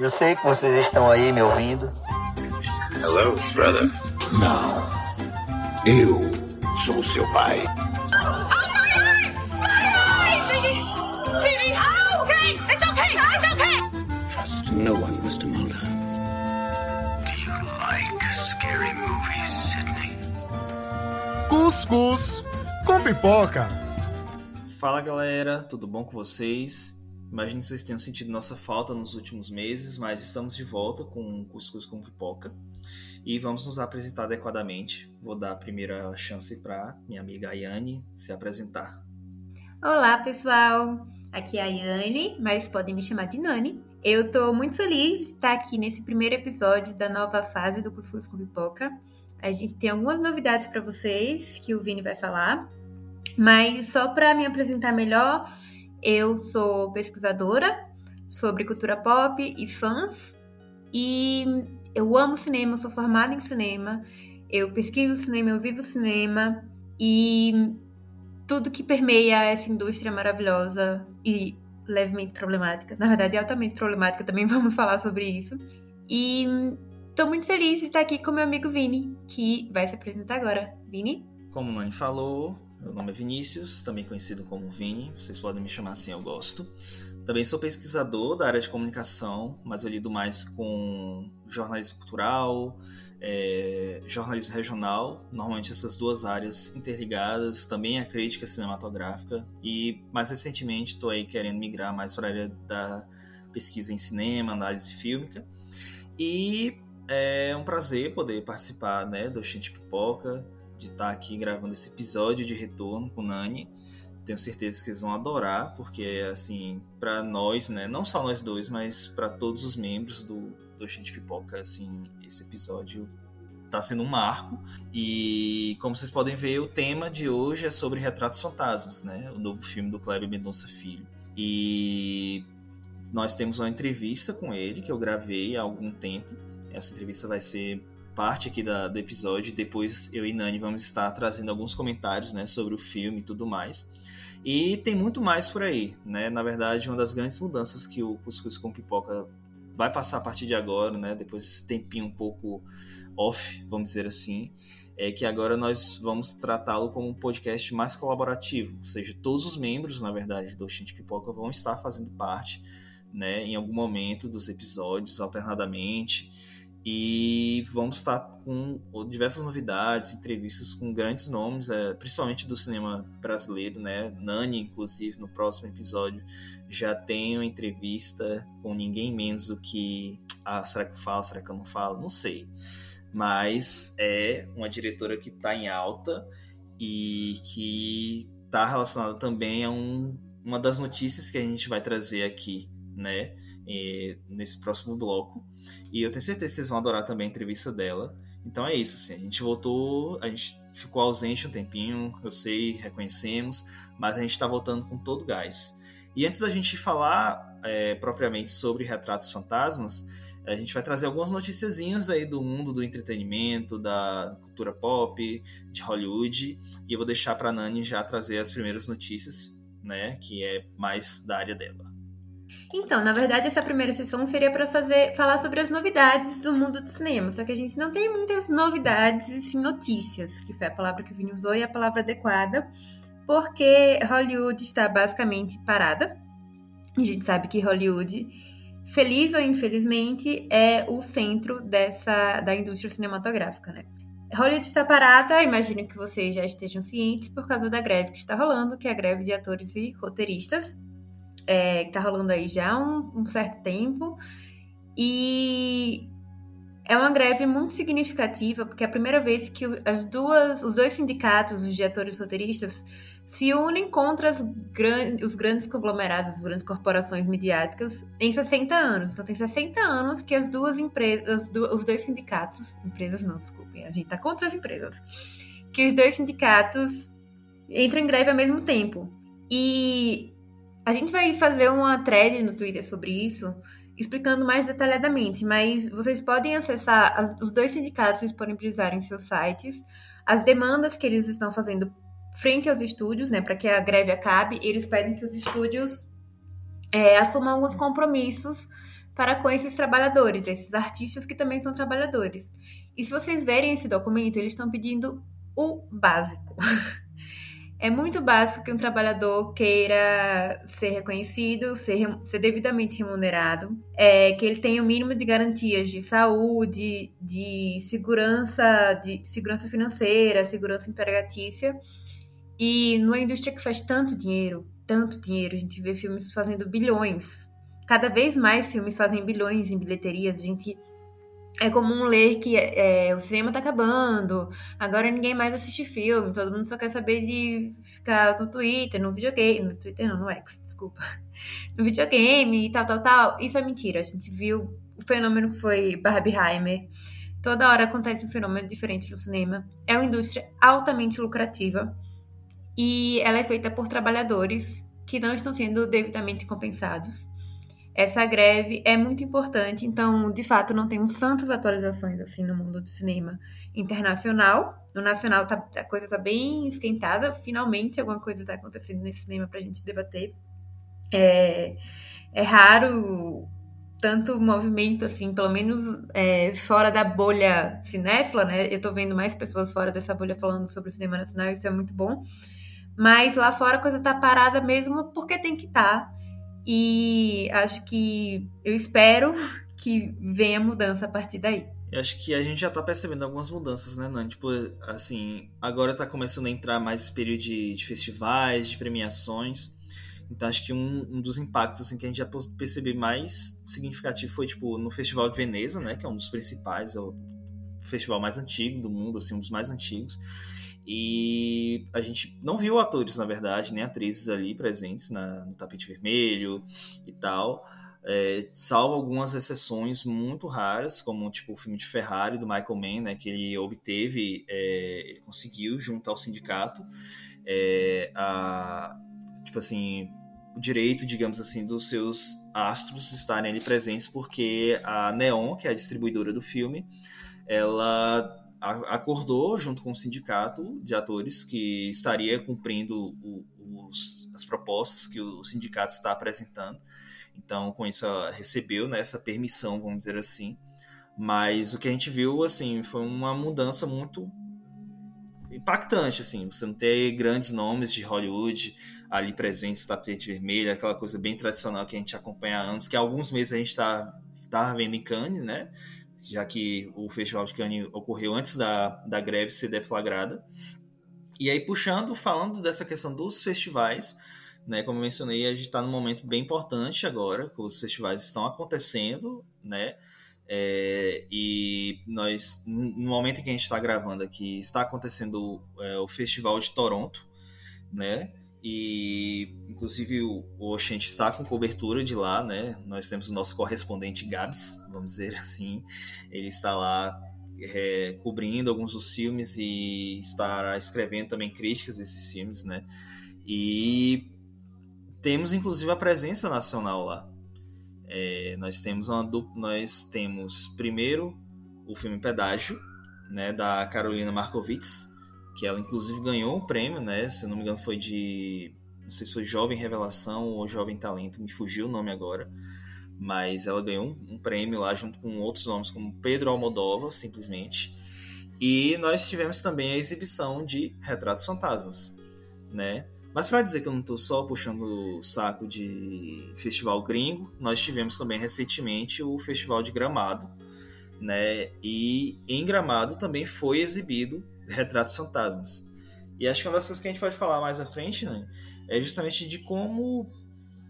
Eu sei que vocês estão aí me ouvindo. Hello, brother. Não. Eu sou seu pai. No one, Mr. Mulder. Do you like scary movies, Sidney? Cuscuz com pipoca. Fala galera, tudo bom com vocês? Imagino que vocês tenham sentido nossa falta nos últimos meses, mas estamos de volta com Cuscuz com Pipoca e vamos nos apresentar adequadamente. Vou dar a primeira chance para minha amiga Ayane se apresentar. Olá pessoal, aqui é a Ayane, mas podem me chamar de Nani. Eu tô muito feliz de estar aqui nesse primeiro episódio da nova fase do Cuscuz com Pipoca. A gente tem algumas novidades para vocês que o Vini vai falar, mas só para me apresentar melhor, eu sou pesquisadora sobre cultura pop e fãs e eu amo cinema, sou formada em cinema, eu pesquiso cinema, eu vivo cinema e tudo que permeia essa indústria maravilhosa e levemente problemática, na verdade altamente problemática, também vamos falar sobre isso. E tô muito feliz de estar aqui com meu amigo Vini, que vai se apresentar agora. Vini? Como o Nani falou, meu nome é Vinícius, também conhecido como Vini, vocês podem me chamar assim, eu gosto. Também sou pesquisador da área de comunicação, mas eu lido mais com jornalismo cultural, é, jornalismo regional, normalmente essas duas áreas interligadas, também a crítica cinematográfica e mais recentemente estou aí querendo migrar mais para a área da pesquisa em cinema, análise fílmica. E é um prazer poder participar né, do Xinte Pipoca, de estar aqui gravando esse episódio de retorno com o Nani. Tenho certeza que eles vão adorar, porque assim, para nós, né, não só nós dois, mas para todos os membros do do Gente Pipoca, assim, esse episódio tá sendo um marco. E como vocês podem ver, o tema de hoje é sobre Retratos Fantasmas, né? O novo filme do Cléber Mendonça Filho. E nós temos uma entrevista com ele que eu gravei há algum tempo. Essa entrevista vai ser parte aqui da, do episódio. Depois eu e Nani vamos estar trazendo alguns comentários né, sobre o filme e tudo mais. E tem muito mais por aí, né? Na verdade, uma das grandes mudanças que o Cuscuz com Pipoca vai passar a partir de agora, né? Depois desse tempinho um pouco off, vamos dizer assim, é que agora nós vamos tratá-lo como um podcast mais colaborativo, ou seja, todos os membros, na verdade, do Oxente Pipoca vão estar fazendo parte, né, em algum momento dos episódios, alternadamente, e vamos estar com diversas novidades, entrevistas com grandes nomes, é, principalmente do cinema brasileiro, né? Nani, inclusive, no próximo episódio já tem uma entrevista com ninguém menos do que. Ah, será que eu falo? Será que eu não falo? Não sei. Mas é uma diretora que está em alta e que está relacionada também a um, uma das notícias que a gente vai trazer aqui, né? nesse próximo bloco. E eu tenho certeza que vocês vão adorar também a entrevista dela. Então é isso, assim, a gente voltou, a gente ficou ausente um tempinho, eu sei, reconhecemos, mas a gente está voltando com todo gás. E antes da gente falar é, propriamente sobre retratos fantasmas, a gente vai trazer algumas noticiazinhas aí do mundo do entretenimento, da cultura pop, de Hollywood, e eu vou deixar para Nani já trazer as primeiras notícias, né, que é mais da área dela. Então, na verdade, essa primeira sessão seria para fazer falar sobre as novidades do mundo do cinema. Só que a gente não tem muitas novidades e sim notícias, que foi a palavra que o Vini usou e a palavra adequada, porque Hollywood está basicamente parada. A gente sabe que Hollywood, feliz ou infelizmente, é o centro dessa da indústria cinematográfica, né? Hollywood está parada, imagino que vocês já estejam cientes, por causa da greve que está rolando, que é a greve de atores e roteiristas é, que tá rolando aí já há um, um certo tempo. E é uma greve muito significativa, porque é a primeira vez que as duas, os dois sindicatos, os diretores roteiristas, se unem contra gran, os grandes conglomerados, as grandes corporações midiáticas em 60 anos. Então tem 60 anos que as duas empresas, os dois sindicatos, empresas não, desculpem, a gente tá contra as empresas, que os dois sindicatos entram em greve ao mesmo tempo. E a gente vai fazer uma thread no Twitter sobre isso, explicando mais detalhadamente, mas vocês podem acessar as, os dois sindicatos disponibilizarem em seus sites as demandas que eles estão fazendo frente aos estúdios, né, para que a greve acabe. Eles pedem que os estúdios é, assumam alguns compromissos para com esses trabalhadores, esses artistas que também são trabalhadores. E se vocês verem esse documento, eles estão pedindo o básico. É muito básico que um trabalhador queira ser reconhecido, ser, ser devidamente remunerado, é, que ele tenha o mínimo de garantias de saúde, de segurança, de segurança financeira, segurança empregatícia. E numa indústria que faz tanto dinheiro, tanto dinheiro, a gente vê filmes fazendo bilhões. Cada vez mais filmes fazem bilhões em bilheterias, a gente é comum ler que é, o cinema tá acabando, agora ninguém mais assiste filme, todo mundo só quer saber de ficar no Twitter, no videogame, no Twitter não, no X, desculpa, no videogame e tal, tal, tal. Isso é mentira, a gente viu o fenômeno que foi Barbieheimer. Toda hora acontece um fenômeno diferente no cinema. É uma indústria altamente lucrativa e ela é feita por trabalhadores que não estão sendo devidamente compensados essa greve é muito importante, então, de fato, não temos tantas atualizações assim no mundo do cinema internacional. No nacional tá, a coisa está bem esquentada, finalmente alguma coisa está acontecendo nesse cinema para a gente debater. É, é raro tanto movimento assim, pelo menos é, fora da bolha cinéfila, né? Eu tô vendo mais pessoas fora dessa bolha falando sobre o cinema nacional, isso é muito bom. Mas lá fora a coisa tá parada mesmo porque tem que estar. Tá. E acho que eu espero que venha mudança a partir daí. Eu acho que a gente já tá percebendo algumas mudanças, né, Nani? Tipo, assim, agora tá começando a entrar mais esse período de, de festivais, de premiações. Então acho que um, um, dos impactos assim que a gente já percebeu mais significativo foi tipo no Festival de Veneza, né, que é um dos principais, é o festival mais antigo do mundo, assim, um dos mais antigos. E a gente não viu atores, na verdade, nem atrizes ali presentes na, no tapete vermelho e tal. É, salvo algumas exceções muito raras, como tipo o filme de Ferrari do Michael Mann, né, que ele obteve, é, ele conseguiu junto ao sindicato é, a, tipo assim, o direito, digamos assim, dos seus astros estarem ali presentes, porque a Neon, que é a distribuidora do filme, ela acordou junto com o sindicato de atores que estaria cumprindo o, os, as propostas que o sindicato está apresentando. Então, com isso, recebeu né, essa permissão, vamos dizer assim. Mas o que a gente viu, assim, foi uma mudança muito impactante, assim. Você não ter grandes nomes de Hollywood ali presentes, tapete vermelho, aquela coisa bem tradicional que a gente acompanha há anos, que há alguns meses a gente está tá vendo em Cannes, né? Já que o Festival de Cannes ocorreu antes da, da greve ser deflagrada. E aí, puxando, falando dessa questão dos festivais, né, como eu mencionei, a gente está num momento bem importante agora, que os festivais estão acontecendo, né? É, e nós, no momento em que a gente está gravando aqui, está acontecendo é, o Festival de Toronto, né? E, inclusive, o, Oxente está com cobertura de lá, né? Nós temos o nosso correspondente Gabs, vamos dizer assim. Ele está lá é, cobrindo alguns dos filmes e está escrevendo também críticas desses filmes, né? E temos, inclusive, a presença nacional lá. É, nós temos uma nós temos primeiro o filme Pedágio, né, da Carolina Markovits, que ela inclusive ganhou um prêmio, né? Se não me engano foi de, não sei se foi Jovem Revelação ou Jovem Talento, me fugiu o nome agora, mas ela ganhou um, um prêmio lá junto com outros nomes como Pedro Almodóvar, simplesmente. E nós tivemos também a exibição de Retratos Fantasmas, né? Mas para dizer que eu não estou só puxando o saco de festival gringo, nós tivemos também recentemente o Festival de Gramado, né? E em Gramado também foi exibido Retratos Fantasmas. E acho que uma das coisas que a gente pode falar mais à frente, né, é justamente de como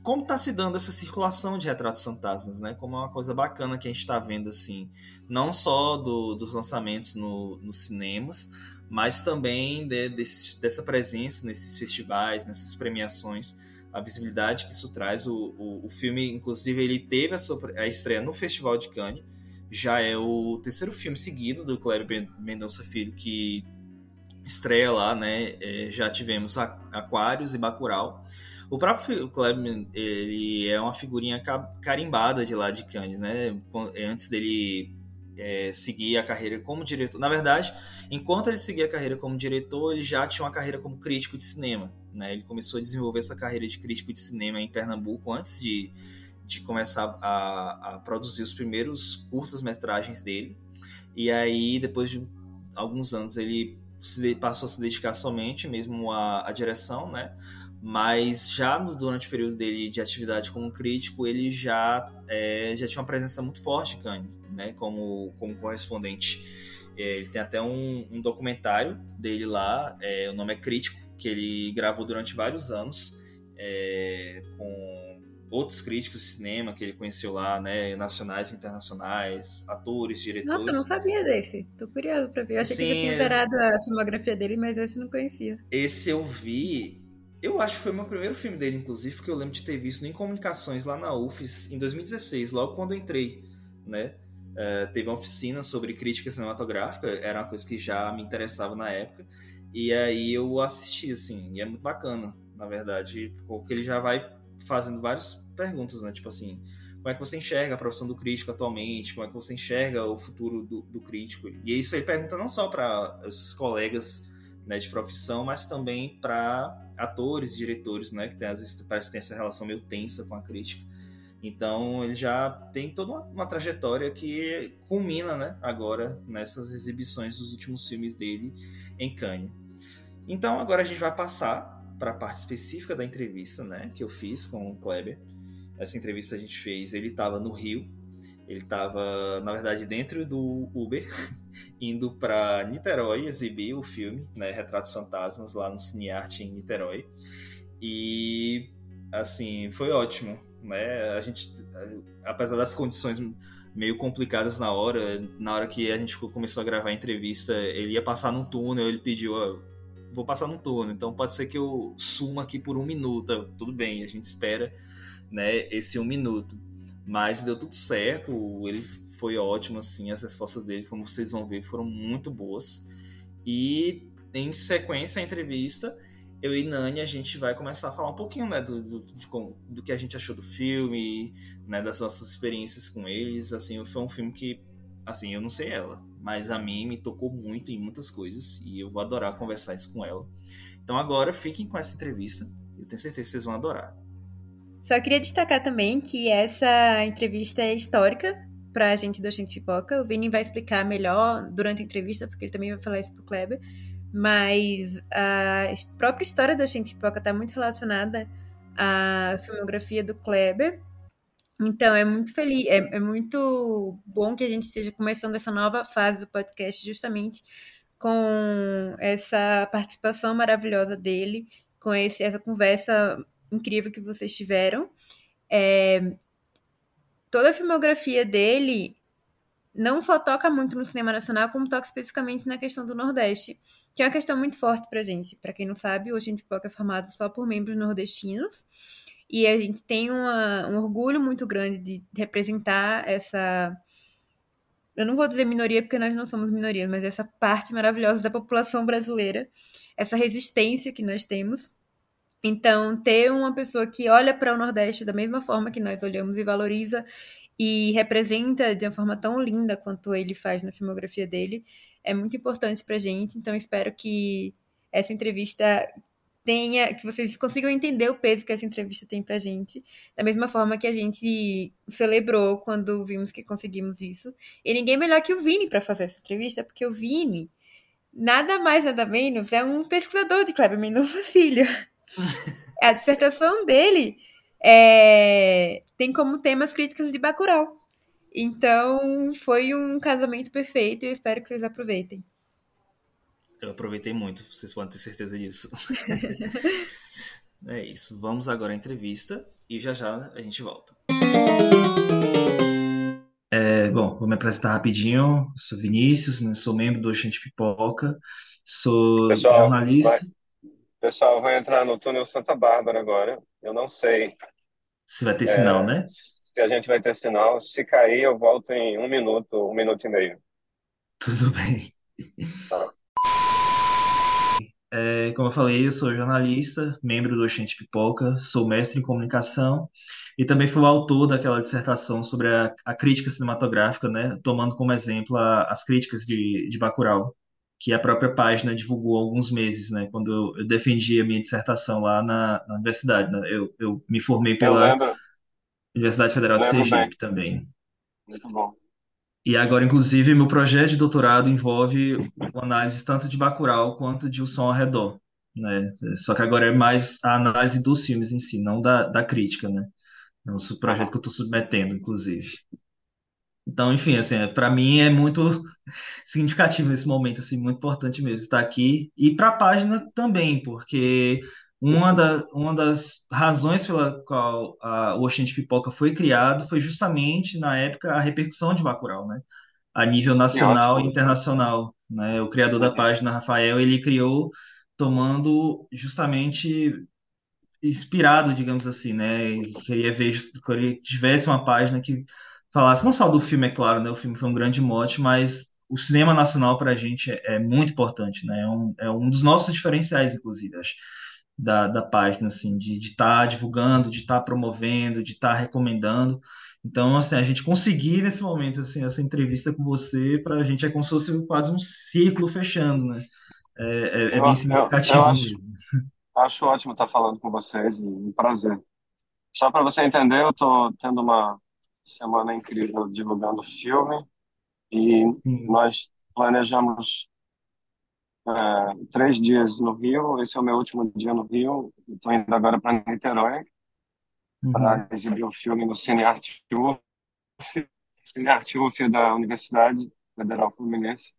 como está se dando essa circulação de retratos fantasmas, né? Como é uma coisa bacana que a gente está vendo assim, não só do, dos lançamentos no, nos cinemas, mas também de, desse, dessa presença nesses festivais, nessas premiações, a visibilidade que isso traz. O, o, o filme, inclusive, ele teve a, sua, a estreia no Festival de Cannes já é o terceiro filme seguido do Cléber Mendonça Filho que estreia lá, né? É, já tivemos Aquários e Bacurau. O próprio Kleber, ele é uma figurinha carimbada de lá de Cannes, né? Antes dele é, seguir a carreira como diretor. Na verdade, enquanto ele seguia a carreira como diretor, ele já tinha uma carreira como crítico de cinema. Né? Ele começou a desenvolver essa carreira de crítico de cinema em Pernambuco antes de de começar a, a produzir os primeiros curtas-metragens dele. E aí, depois de alguns anos, ele se, passou a se dedicar somente mesmo à, à direção, né? Mas já no, durante o período dele de atividade como crítico, ele já, é, já tinha uma presença muito forte em Cannes, né? Como, como correspondente. É, ele tem até um, um documentário dele lá, é, o nome é Crítico, que ele gravou durante vários anos é, com outros críticos de cinema que ele conheceu lá, né, nacionais e internacionais, atores, diretores. Nossa, eu não sabia desse. Tô curioso pra ver. Eu achei Sim, que já tinha é. zerado a filmografia dele, mas esse eu não conhecia. Esse eu vi. Eu acho que foi o meu primeiro filme dele, inclusive, porque eu lembro de ter visto em comunicações lá na UFES em 2016, logo quando eu entrei, né? É, teve uma oficina sobre crítica cinematográfica, era uma coisa que já me interessava na época. E aí eu assisti, assim, e é muito bacana, na verdade, porque ele já vai fazendo várias perguntas, né? Tipo assim, como é que você enxerga a profissão do crítico atualmente? Como é que você enxerga o futuro do, do crítico? E isso ele pergunta não só para esses colegas né, de profissão, mas também para atores, diretores, né? Que tem, às vezes parece que tem essa relação meio tensa com a crítica. Então ele já tem toda uma, uma, trajetória que culmina, né, agora nessas exibições dos últimos filmes dele em Cannes. Então agora a gente vai passar para a parte específica da entrevista, né, que eu fiz com o Kleber. Essa entrevista a gente fez, ele estava no Rio, ele estava, na verdade, dentro do Uber, indo para Niterói exibir o filme, né, Retratos Fantasmas, lá no Cinearte em Niterói. E, assim, foi ótimo, né? A gente, apesar das condições meio complicadas na hora, na hora que a gente começou a gravar a entrevista, ele ia passar num túnel, ele pediu, vou passar num túnel, então pode ser que eu suma aqui por um minuto, tudo bem, a gente espera, né, esse um minuto, mas deu tudo certo, ele foi ótimo, assim, as respostas dele, como vocês vão ver, foram muito boas, e em sequência a entrevista, eu e Nani, a gente vai começar a falar um pouquinho, né, do, do, de, do que a gente achou do filme, né, das nossas experiências com eles, assim, foi um filme que, assim, eu não sei ela, mas a mim me tocou muito em muitas coisas, e eu vou adorar conversar isso com ela. Então agora, fiquem com essa entrevista, eu tenho certeza que vocês vão adorar. Só queria destacar também que essa entrevista é histórica para a gente do Gente Pipoca, o Vini vai explicar melhor durante a entrevista, porque ele também vai falar isso pro Kleber, mas a própria história do Gente Pipoca está muito relacionada à filmografia do Kleber. Então é muito feliz, é, é, muito bom que a gente esteja começando essa nova fase do podcast justamente com essa participação maravilhosa dele, com esse, essa conversa incrível que vocês tiveram. É, toda a filmografia dele não só toca muito no cinema nacional, como toca especificamente na questão do Nordeste que é uma questão muito forte pra gente. Para quem não sabe, hoje a gente Pipoca é formado só por membros nordestinos. E a gente tem uma, um orgulho muito grande de representar essa. Eu não vou dizer minoria porque nós não somos minorias, mas essa parte maravilhosa da população brasileira, essa resistência que nós temos. Então, ter uma pessoa que olha para o Nordeste da mesma forma que nós olhamos e valoriza e representa de uma forma tão linda quanto ele faz na filmografia dele, é muito importante pra gente. Então, espero que essa entrevista tenha, que vocês consigam entender o peso que essa entrevista tem pra gente, da mesma forma que a gente celebrou quando vimos que conseguimos isso. E ninguém melhor que o Vini para fazer essa entrevista, porque o Vini, nada mais, nada menos, é um pesquisador de Kleber Mendonça Filho. a dissertação dele é, tem como temas críticas de Bacurau. Então, foi um casamento perfeito e eu espero que vocês aproveitem. Eu aproveitei muito, vocês podem ter certeza disso. é isso. Vamos agora à entrevista e já já a gente volta. É, bom, vou me apresentar rapidinho. Sou Vinícius, né? sou membro do Oxente Pipoca, sou pessoal, jornalista. Vai, pessoal, vai entrar no túnel Santa Bárbara agora. Eu não sei. Se vai ter é, sinal, né? se a gente vai ter sinal. Se cair, eu volto em um minuto, um minuto e meio. Tudo bem. Tá. É, como eu falei, eu sou jornalista, membro do Oxente Pipoca, sou mestre em comunicação e também fui o autor daquela dissertação sobre a, a crítica cinematográfica, né, tomando como exemplo a, as críticas de, de Bacurau, que a própria página divulgou há alguns meses, né, quando eu, eu defendi a minha dissertação lá na, na universidade. Né, eu, eu me formei pela... Universidade Federal de Lembro bem, Sergipe também. muito bom. E agora, inclusive, meu projeto de doutorado envolve análise tanto de Bacurau quanto de O Som ao Redor, né? Só que agora é mais a análise dos filmes em si, não da, da crítica, né? É um projeto que eu estou submetendo, inclusive. Então, enfim, assim, para mim é muito significativo nesse momento, assim, muito importante mesmo estar aqui. E para a página também, porque uma, da, uma das razões pela qual a, o Oxente Pipoca foi criado foi justamente, na época, a repercussão de Bacurau, né? A nível nacional e ótimo. internacional, né? O criador da página, Rafael, ele criou tomando justamente inspirado, digamos assim, né? E Queria ver, que tivesse uma página que falasse não só do filme, é claro, né? O filme foi um grande mote, mas o cinema nacional para a gente é, é muito importante, né? É um, é um dos nossos diferenciais, inclusive, acho, da, da página, assim, de estar divulgando, de estar promovendo, de estar recomendando. Então, assim, a gente conseguir nesse momento, assim, essa entrevista com você, para a gente é como se fosse quase um ciclo fechando, né? É, é, é bem Eu, eu, eu significativo acho, acho ótimo estar falando com vocês e um prazer. Só para você entender, eu estou tendo uma semana incrível divulgando o filme e Sim. nós planejamos é, três dias no Rio. Esse é o meu último dia no Rio. Estou indo agora para Niterói Uhum. para exibir o filme no Cine Arte UF, Cine Arte UF da Universidade Federal Fluminense.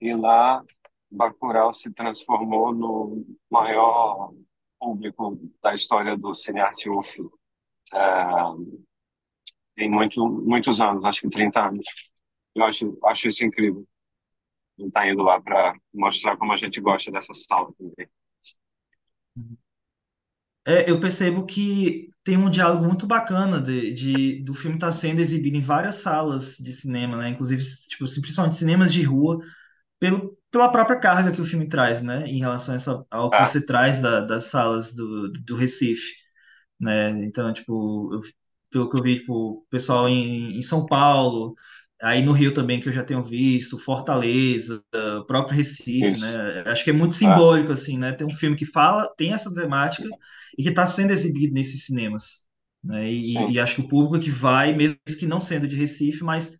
E lá, Bacurau se transformou no maior público da história do Cine Arte UF é, em muito, muitos anos, acho que 30 anos. Eu acho, acho isso incrível. Estar indo lá para mostrar como a gente gosta dessa sala também. É, eu percebo que tem um diálogo muito bacana de, de- do filme estar sendo exibido em várias salas de cinema, né? Inclusive, tipo, principalmente cinemas de rua, pelo, pela própria carga que o filme traz, né? Em relação a essa- ao que É, você traz da- das salas do, do Recife né? Então, tipo, eu- pelo que eu vi, tipo, o pessoal em, em São Paulo, aí no Rio também, que eu já tenho visto, Fortaleza, próprio Recife, isso. né? Acho que é muito É, simbólico, assim, né? Tem um filme que fala, tem essa temática e que está sendo exibido nesses cinemas, né? E, e acho que o público que vai, mesmo que não sendo de Recife, mas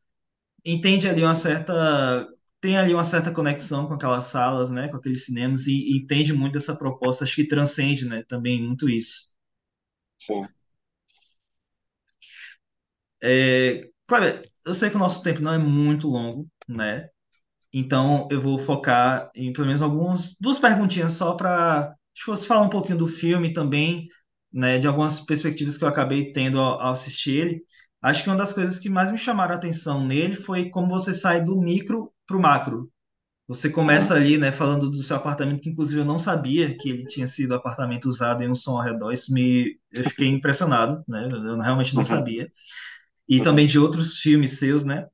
entende ali uma certa tem ali uma certa conexão com aquelas salas, né, com aqueles cinemas e, e entende muito dessa proposta, acho que transcende, né, também muito isso. sim. É, Cleber, eu sei que o nosso tempo não é muito longo, né? Então eu vou focar em pelo menos algumas duas perguntinhas só para se fosse falar um pouquinho do filme também, né? De algumas perspectivas que eu acabei tendo ao, ao assistir ele. Acho que uma das coisas que mais me chamaram a atenção nele foi como você sai do micro para o macro. Você começa Uhum, ali, né, falando do seu apartamento, que inclusive eu não sabia que ele tinha sido apartamento usado em um som ao redor. Isso me, eu fiquei impressionado, né? Eu realmente não uhum, sabia e também uhum, de outros filmes seus, né?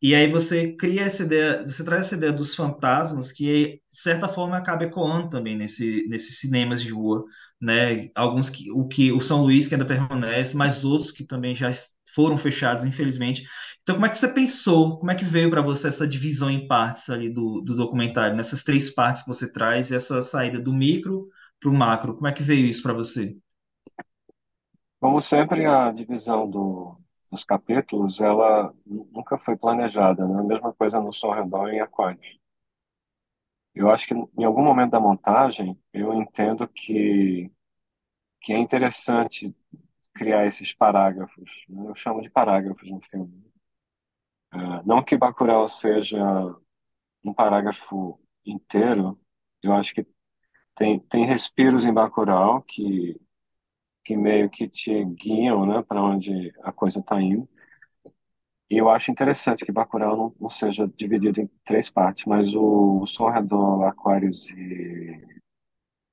E aí você cria essa ideia, você traz essa ideia dos fantasmas que, de certa forma, acaba ecoando também nesse, nesses cinemas de rua, né? Alguns que, o que o São Luís que ainda permanece, mas outros que também já foram fechados, infelizmente. Então, como é que você pensou? Como é que veio para você essa divisão em partes ali do, do documentário, nessas três partes que você traz, e essa saída do micro para o macro? Como é que veio isso para você? Como sempre, a divisão do, dos capítulos, ela nu- nunca foi planejada, né? A mesma coisa no ao Redor e em Aquários. Eu acho que em algum momento da montagem, eu entendo que, que é interessante criar esses parágrafos, né? Eu chamo de parágrafos no filme. Ah, Não que Bacurau seja um parágrafo inteiro, eu acho que tem, tem respiros em Bacurau que, que meio que te guiam, né, para onde a coisa está indo. E eu acho interessante que Bacurau não, não seja dividido em três partes, mas o, o Redor, Aquários e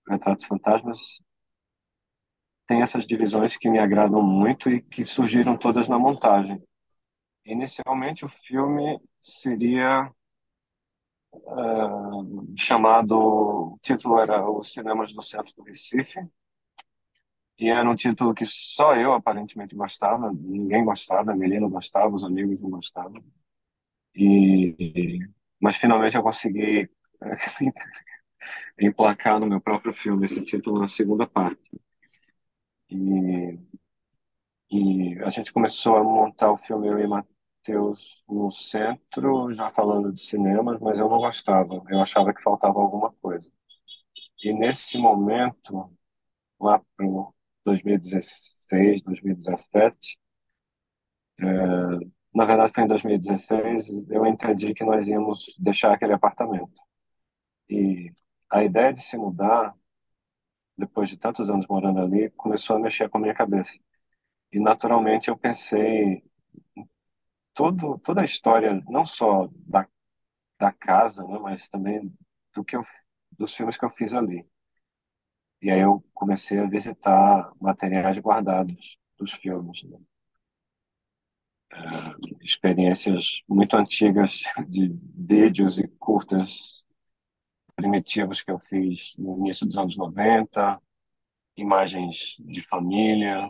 Retratos Fantasmas tem essas divisões que me agradam muito e que surgiram todas na montagem. Inicialmente, o filme seria ah, chamado, o título era Os Cinemas do Centro do Recife, e era um título que só eu aparentemente gostava, ninguém gostava, a Melina gostava, os amigos não gostavam. E, mas finalmente eu consegui emplacar no meu próprio filme esse título na segunda parte. E E a gente começou a montar o filme, eu e Matheus, no centro, já falando de cinemas, mas eu não gostava. Eu achava que faltava alguma coisa. E nesse momento, lá para 2016, 2017, é, na verdade foi em 2016, eu entendi que nós íamos deixar aquele apartamento. E a ideia de se mudar, depois de tantos anos morando ali, começou a mexer com a minha cabeça. E naturalmente eu pensei todo, toda a história, não só da, da casa, né, mas também do que eu, dos filmes que eu fiz ali. E aí eu comecei a visitar materiais guardados dos filmes, né? É, experiências muito antigas de vídeos e curtas primitivos que eu fiz no início dos anos 90, imagens de família,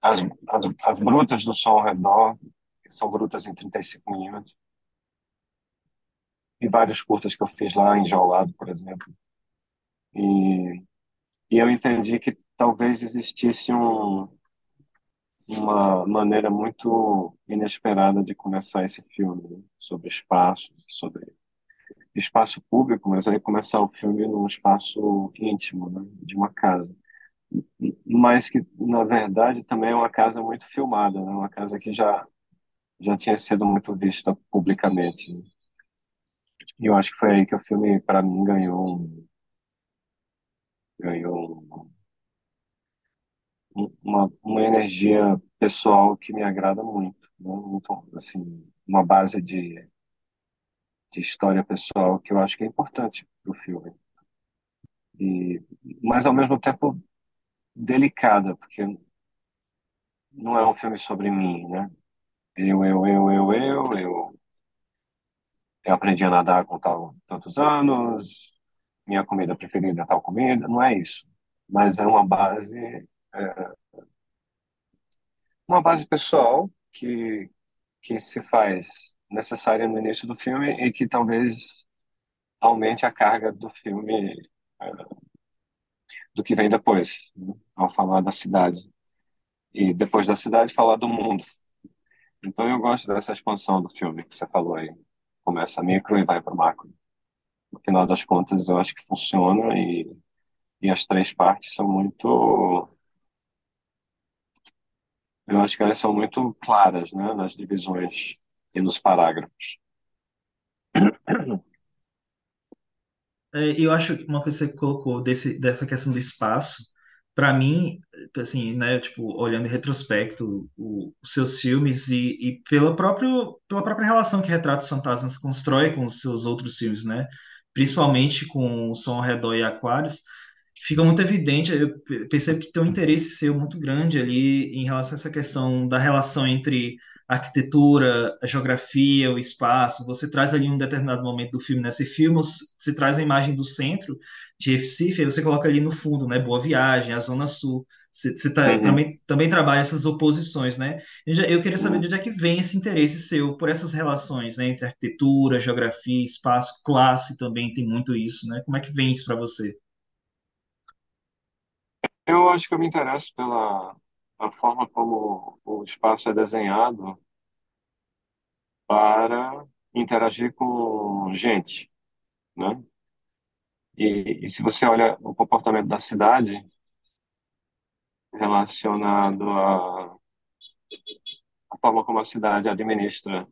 as, as, as brutas do som ao redor, que são brutas em 35 milímetros, e vários curtas que eu fiz lá em Jaulado, por exemplo. E, e eu entendi que talvez existisse um, uma maneira muito inesperada de começar esse filme, né? sobre espaço, sobre espaço público, mas aí começar o filme num espaço íntimo, né? de uma casa. Mas que, na verdade, também é uma casa muito filmada, né? uma casa que já, já tinha sido muito vista publicamente. Né? E eu acho que foi aí que o filme, para mim, ganhou um, ganhou um, uma, uma energia pessoal que me agrada muito, né? Muito, assim, uma base de, de história pessoal que eu acho que é importante para o filme. E, mas, ao mesmo tempo, delicada, porque não é um filme sobre mim, né? Eu, eu, eu, eu, eu, eu, eu aprendi a nadar com tal, tantos anos, minha comida preferida é tal comida, não é isso. Mas é uma base, é, uma base pessoal que, que se faz necessária no início do filme e que talvez aumente a carga do filme é, do que vem depois, né? ao falar da cidade. E depois da cidade, falar do mundo. Então eu gosto dessa expansão do filme que você falou aí. Começa micro e vai para o macro no final das contas, eu acho que funciona e, e as três partes são muito. Eu acho que elas são muito claras, né, nas divisões e nos parágrafos. É, eu acho que uma coisa que você colocou desse, dessa questão do espaço, para mim, assim, né, tipo, olhando em retrospecto os seus filmes e, e pela, próprio, pela própria relação que Retratos Fantasmas constrói com os seus outros filmes, né? Principalmente com o som ao redor e aquários, fica muito evidente, eu percebo que tem um interesse seu muito grande ali em relação a essa questão da relação entre a arquitetura, a geografia, o espaço. Você traz ali um determinado momento do filme, né? Filma, você traz a imagem do centro de Recife, aí você coloca ali no fundo, né? Boa Viagem, a Zona Sul. Você, tá, uhum. também, também trabalha essas oposições, né? Eu, queria saber de onde é que vem esse interesse seu por essas relações, né? Entre arquitetura, geografia, espaço, classe também tem muito isso, né? Como é que vem isso para você? Eu acho que eu me interesso pela a forma como o espaço é desenhado para interagir com gente, né? E, e se você olha o comportamento da cidade, relacionado à, à forma como a cidade administra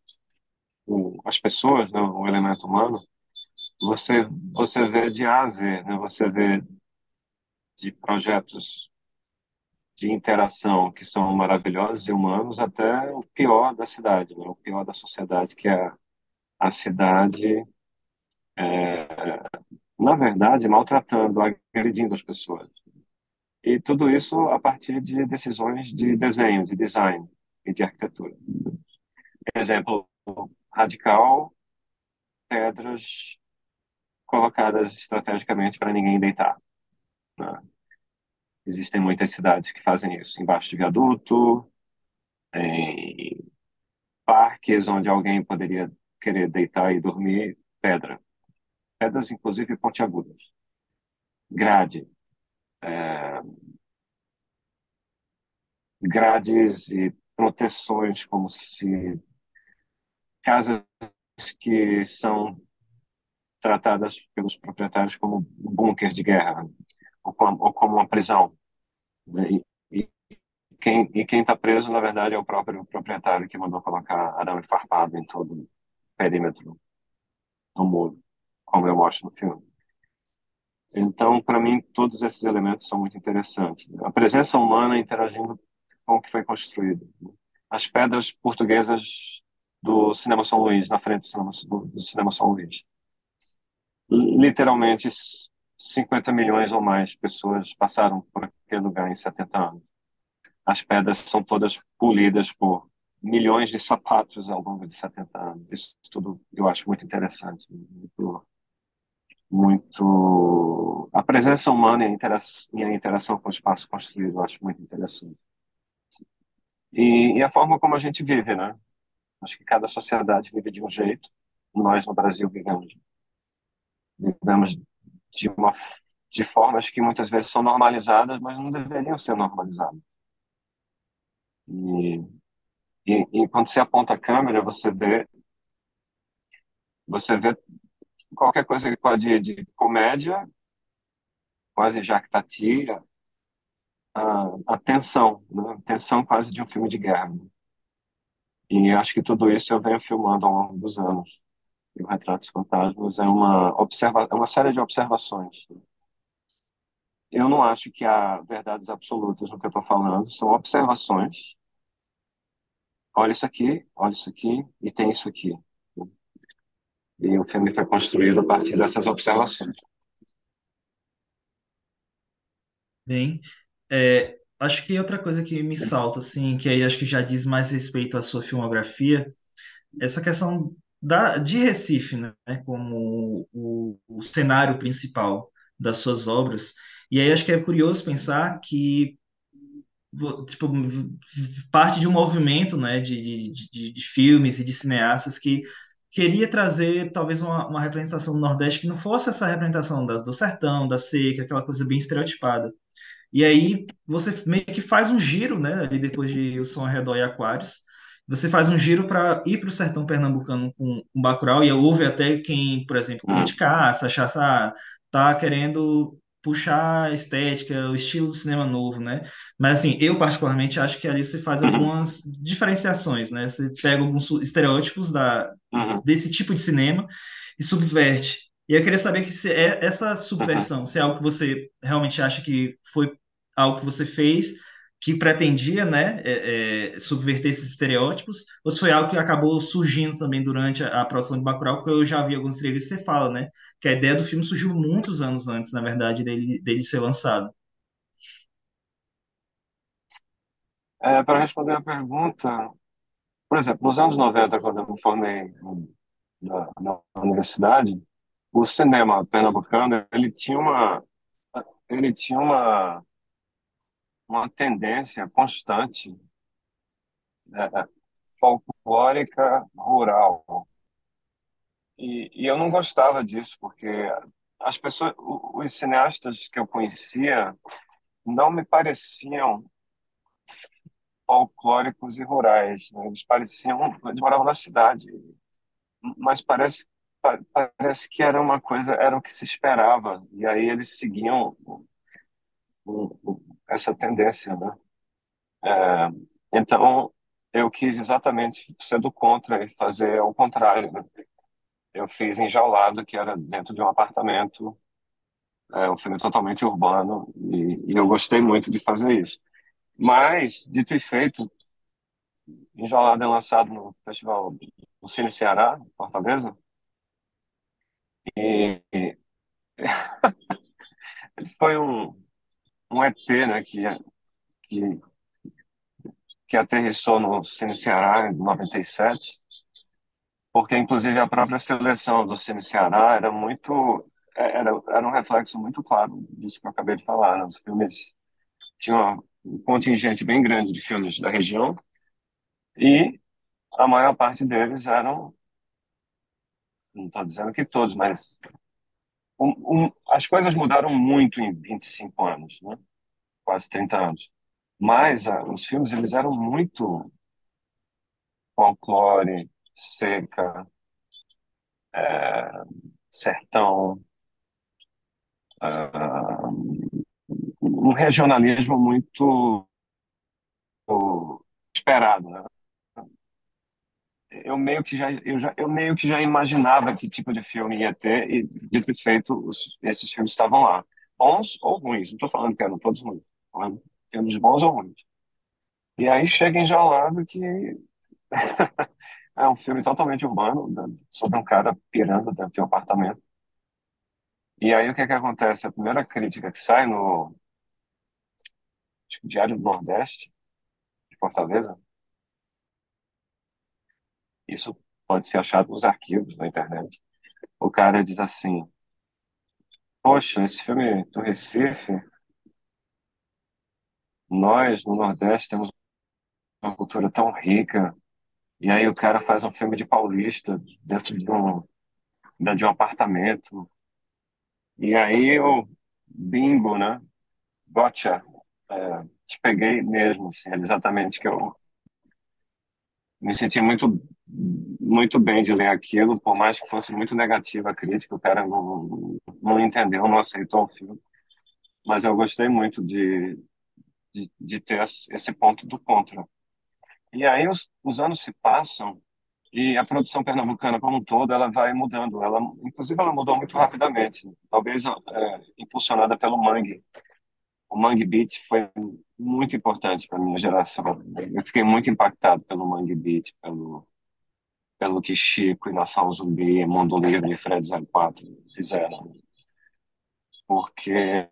o, as pessoas, né, o elemento humano, você você vê de A né, você vê de projetos de interação que são maravilhosos e humanos até o pior da cidade, né, o pior da sociedade, que é a cidade, é, na verdade, maltratando, agredindo as pessoas. E tudo isso a partir de decisões de desenho, de design e de arquitetura. Exemplo radical, pedras colocadas estrategicamente para ninguém deitar. Né? Existem muitas cidades que fazem isso, embaixo de viaduto, em parques onde alguém poderia querer deitar e dormir, pedra. Pedras, inclusive, pontiagudas. Grade, é, grades e proteções, como se casas que são tratadas pelos proprietários como bunker de guerra ou como, ou como uma prisão. Né? E, e, quem e quem está preso, na verdade, é o próprio proprietário que mandou colocar arame farpado em todo o perímetro do muro, como eu mostro no filme. Então, para mim, todos esses elementos são muito interessantes. A presença humana interagindo com o que foi construído. As pedras portuguesas do Cinema São Luís, na frente do Cinema, do cinema São Luís. Literalmente, 50 milhões ou mais pessoas passaram por aquele lugar em 70 anos. As pedras são todas polidas por milhões de sapatos ao longo de 70 anos. Isso tudo eu acho muito interessante, muito, muito a presença humana e a, e a interação com o espaço construído eu acho muito interessante. E, e, a forma como a gente vive, né? Acho que cada sociedade vive de um jeito. Nós no Brasil vivemos vivemos de uma de formas que muitas vezes são normalizadas, mas não deveriam ser normalizadas. E, e, e quando você aponta a câmera, você vê você vê qualquer coisa que pode de comédia, quase jactatia, a, a tensão, né? a tensão quase de um filme de guerra. Né? E acho que tudo isso eu venho filmando ao longo dos anos. E o Retratos Fantasmas é uma, observa, é uma série de observações. Eu não acho que há verdades absolutas no que eu estou falando, são observações. Olha isso aqui, olha isso aqui, e tem isso aqui. E o filme foi construído a partir dessas observações. Bem, é, acho que outra coisa que me salta, assim, que aí acho que já diz mais respeito à sua filmografia, essa questão da, de Recife, né, como o, o cenário principal das suas obras. E aí acho que é curioso pensar que tipo, parte de um movimento né, de, de, de filmes e de cineastas que queria trazer talvez uma, uma representação do Nordeste que não fosse essa representação das, do sertão, da seca, aquela coisa bem estereotipada. E aí você meio que faz um giro, né, ali depois de O Som ao Redor e Aquários, você faz um giro para ir para o sertão pernambucano com, com Bacurau, e houve até quem, por exemplo, hum. criticasse, achasse, ah, tá querendo puxar a estética, o estilo do cinema novo, né? Mas assim, eu particularmente acho que ali você faz uhum. algumas diferenciações, né? Você pega alguns estereótipos da, uhum. desse tipo de cinema e subverte. E eu queria saber que se é essa subversão, uhum. se é algo que você realmente acha que foi algo que você fez, que pretendia, né, é, é, subverter esses estereótipos, ou se foi algo que acabou surgindo também durante a, a produção de Bacurau, porque eu já vi alguns entrevistas que você fala, né, que a ideia do filme surgiu muitos anos antes, na verdade, dele, dele ser lançado. É, para responder a pergunta, por exemplo, nos anos 90, quando eu me formei na, na universidade, o cinema pernambucano, ele tinha uma ele tinha uma uma tendência constante é, folclórica rural. E, e, eu não gostava disso, porque as pessoas, os cineastas que eu conhecia não me pareciam folclóricos e rurais. Né? Eles pareciam, eles moravam na cidade, mas parece parece que era uma coisa, era o que se esperava. E aí eles seguiam essa tendência, né? É, então, eu quis exatamente ser do contra e fazer o contrário. Né? Eu fiz Enjaulado, que era dentro de um apartamento, é um filme totalmente urbano, e, e eu gostei muito de fazer isso. Mas, dito e feito, Enjaulado é lançado no Festival do Cine Ceará, Fortaleza, e foi um, um ET, né, que, que, que aterrissou no Cine Ceará em 97, porque inclusive a própria seleção do Cine Ceará era muito era, era um reflexo muito claro disso que eu acabei de falar, né? Os filmes tinham um contingente bem grande de filmes da região e a maior parte deles eram, não estou dizendo que todos, mas um, um, as coisas mudaram muito em 25 anos, né? quase 30 anos. Mas ah, os filmes eles eram muito folclore, seca, é, sertão, ah, um regionalismo muito esperado, né? Eu meio que já eu, já eu meio que já imaginava que tipo de filme ia ter e dito e feito os, esses filmes estavam lá, bons ou ruins. Não estou falando que eram todos ruins, falando filmes bons ou ruins. E aí chega Enjaulado que é um filme totalmente urbano sobre um cara pirando dentro de um apartamento. E aí o que é que acontece? A primeira crítica que sai no acho que Diário do Nordeste de Fortaleza Isso pode ser achado nos arquivos na internet. O cara diz assim: Poxa, esse filme do Recife, nós no Nordeste temos uma cultura tão rica. E aí o cara faz um filme de paulista dentro de um, de um apartamento. E aí eu, bingo, né? Gotcha. É, te peguei mesmo, assim, exatamente que eu me senti muito muito bem de ler aquilo, por mais que fosse muito negativa a crítica, o cara não, não entendeu, não aceitou o filme. Mas eu gostei muito de, de, de ter esse ponto do contra. E aí os, os anos se passam e a produção pernambucana como um todo ela vai mudando. Ela, inclusive, ela mudou muito rapidamente, talvez é, impulsionada pelo Mangue. O Mangue Beat foi muito importante para minha geração. Eu fiquei muito impactado pelo Mangue Beat, pelo pelo que Chico e Nação Zumbi, Mundo Livre e Fred 04 fizeram. Porque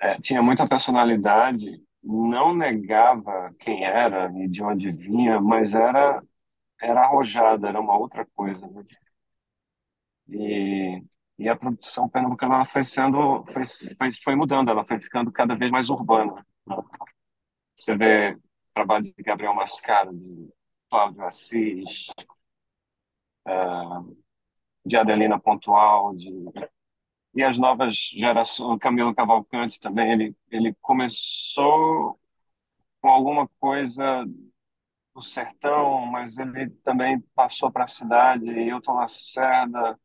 é, tinha muita personalidade, não negava quem era e de onde vinha, mas era era arrojada, era uma outra coisa. Né? E, e a produção pernambucana foi sendo, foi, foi, mudando, ela foi ficando cada vez mais urbana. Você vê o trabalho de Gabriel Mascaro, de Cláudio Assis, de Adelina Pontual, de e as novas gerações, Camilo Cavalcante também, ele ele começou com alguma coisa do sertão, mas ele também passou para a cidade, Hilton Lacerda.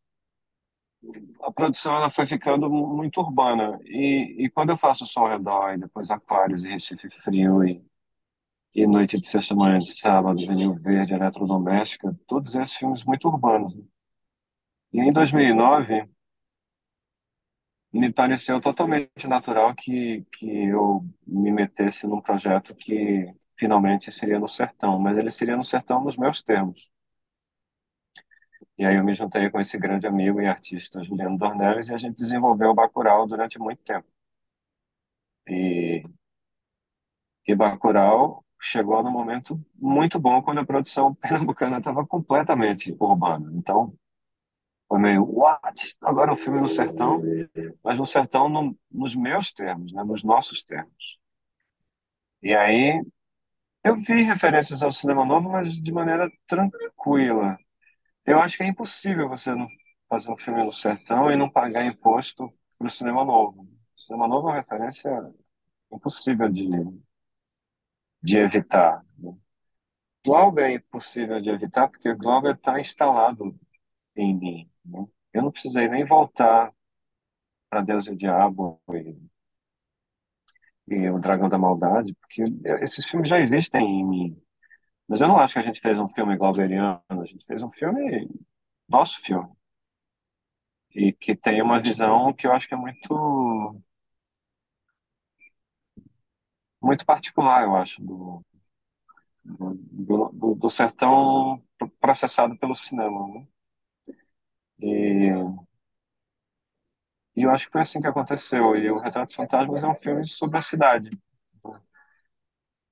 A produção ela foi ficando muito urbana. E, e quando eu faço Som ao Redor, e depois Aquários e Recife Frio, e, e Noite de Sexta Manhã de Sábado, Vinil Verde, Eletrodoméstica, todos esses filmes muito urbanos. E em 2009, me pareceu totalmente natural que, que eu me metesse num projeto que finalmente seria no sertão, mas ele seria no sertão nos meus termos. E aí eu me juntei com esse grande amigo e artista Juliano Dornelles e a gente desenvolveu o Bacurau durante muito tempo. E, e Bacurau chegou num momento muito bom quando a produção pernambucana estava completamente urbana. Então, foi meio, what? Agora o filme no sertão, mas no sertão no, nos meus termos, né? nos nossos termos. E aí eu vi referências ao cinema novo, mas de maneira tranquila. Eu acho que é impossível você não fazer um filme no sertão e não pagar imposto para o cinema novo. O cinema novo é uma referência impossível de, de evitar. Né? Glauber é impossível de evitar porque o Glauber está instalado em mim. Né? Eu não precisei nem voltar para Deus e o Diabo e, e o Dragão da Maldade, porque esses filmes já existem em mim. Mas eu não acho que a gente fez um filme glauberiano, a gente fez um filme, nosso filme. E que tem uma visão que eu acho que é muito, muito particular, eu acho, do, do, do, do sertão processado pelo cinema, né? E, e eu acho que foi assim que aconteceu. E o Retrato dos Fantasmas é um filme sobre a cidade.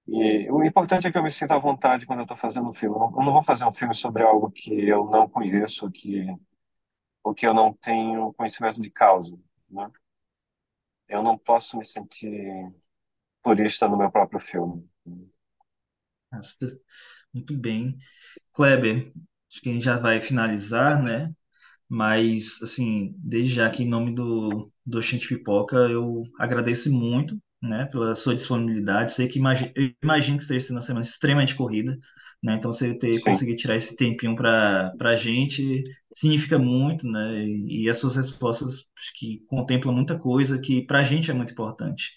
E o importante é que eu me sinta à vontade quando eu estou fazendo um filme. Eu não, eu não vou fazer um filme sobre algo que eu não conheço, que, ou que eu não tenho conhecimento de causa, né? Eu não posso me sentir turista no meu próprio filme. Nossa, Muito bem. Kleber, acho que a gente já vai finalizar, né? Mas, assim, desde já que em nome do, do Oxente Pipoca, eu agradeço muito, né, pela sua disponibilidade. Sei que imagi eu imagino que esteja sendo uma semana extremamente corrida, né? Então você ter Sim. conseguido tirar esse tempinho para para a gente significa muito, né? E, e as suas respostas que contemplam muita coisa que para a gente é muito importante,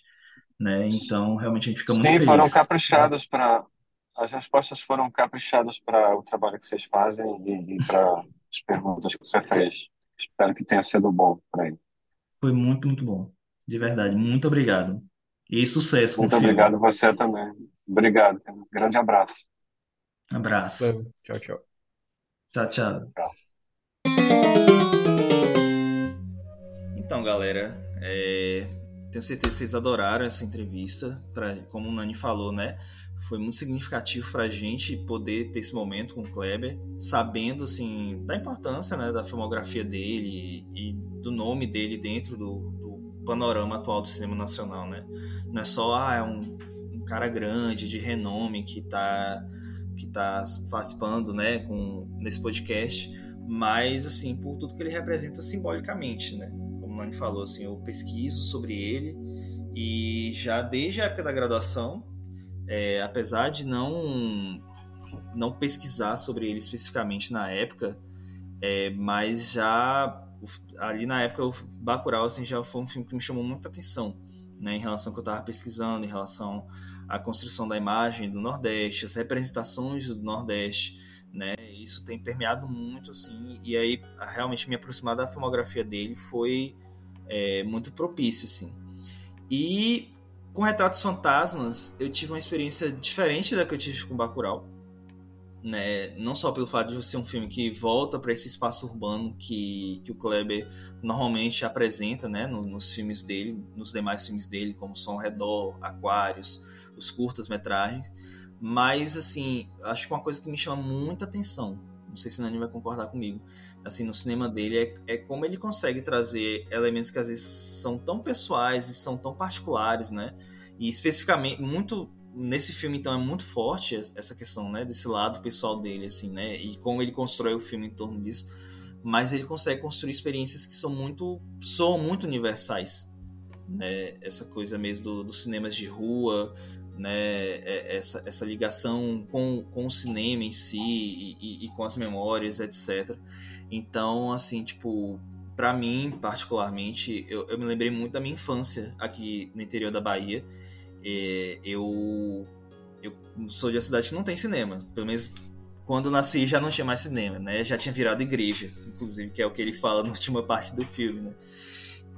né? Então realmente a gente fica muito Sim, foram feliz. caprichados para. As respostas foram caprichadas para o trabalho que vocês fazem e, e para as perguntas que você fez. Espero que tenha sido bom para ele. Foi muito, muito bom. De verdade. Muito obrigado. E sucesso com o Muito obrigado você também. Obrigado. Um grande abraço. Abraço. Valeu. Tchau, tchau. Tchau, tchau. Então, galera, é, tenho certeza que vocês adoraram essa entrevista. Pra, como o Nani falou, né? Foi muito significativo para a gente poder ter esse momento com o Kleber, sabendo assim da importância né, da filmografia dele e do nome dele dentro do, do panorama atual do cinema nacional, né? Não é só ah, é um, um cara grande de renome que está que tá participando, né, com nesse podcast, mas assim por tudo que ele representa simbolicamente, né? Nani falou, assim, eu pesquiso sobre ele e já desde a época da graduação é, apesar de não não pesquisar sobre ele especificamente na época, é, mas já ali na época o Bacurau assim já foi um filme que me chamou muita atenção, né, em relação ao que eu estava pesquisando, em relação à construção da imagem do Nordeste, as representações do Nordeste, né, isso tem permeado muito assim, e aí realmente me aproximar da filmografia dele foi é, muito propício, assim. E com Retratos Fantasmas, eu tive uma experiência diferente da que eu tive com Bacurau. Né? Não só pelo fato de ser um filme que volta para esse espaço urbano que, que o Kleber normalmente apresenta né? nos, filmes dele, nos demais filmes dele, como Som ao Redor, Aquários, os curtas-metragens. Mas, assim, acho que uma coisa que me chama muita atenção, não sei se o Nani vai concordar comigo, assim, no cinema dele, é, é como ele consegue trazer elementos que às vezes são tão pessoais e são tão particulares, né? E especificamente, muito nesse filme, então, é muito forte essa questão, né? Desse lado pessoal dele, assim, né? E como ele constrói o filme em torno disso. Mas ele consegue construir experiências que são muito, soam muito universais, né? Essa coisa mesmo do, dos cinemas de rua, né, essa, essa ligação com, com o cinema em si e, e, e com as memórias, etc. Então, assim, tipo, para mim, particularmente, eu, eu, me lembrei muito da minha infância aqui no interior da Bahia. É, eu, eu sou de uma cidade que não tem cinema, pelo menos quando nasci já não tinha mais cinema, né? Já tinha virado igreja, inclusive, que é o que ele fala na última parte do filme, né?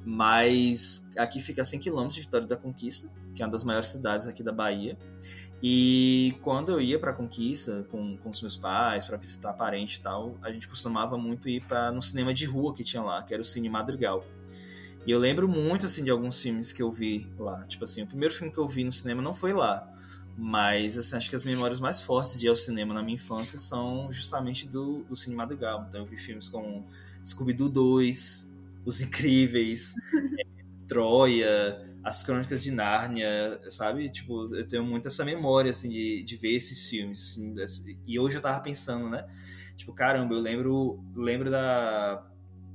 Mas aqui fica a 100 km de Vitória da Conquista, que é uma das maiores cidades aqui da Bahia. E quando eu ia para Conquista com, com os meus pais, para visitar parente e tal, a gente costumava muito ir para no cinema de rua que tinha lá, que era o Cine Madrigal. E eu lembro muito assim de alguns filmes que eu vi lá. Tipo assim, o primeiro filme que eu vi no cinema não foi lá, mas assim, acho que as memórias mais fortes de ir ao cinema na minha infância são justamente do, do Cine Madrigal. Então eu vi filmes como Scooby-Doo 2, Os Incríveis, Troia, as Crônicas de Nárnia, sabe? Tipo, eu tenho muito essa memória, assim, de, de ver esses filmes. Assim, e hoje eu tava pensando, né? Tipo, caramba, eu lembro, lembro da,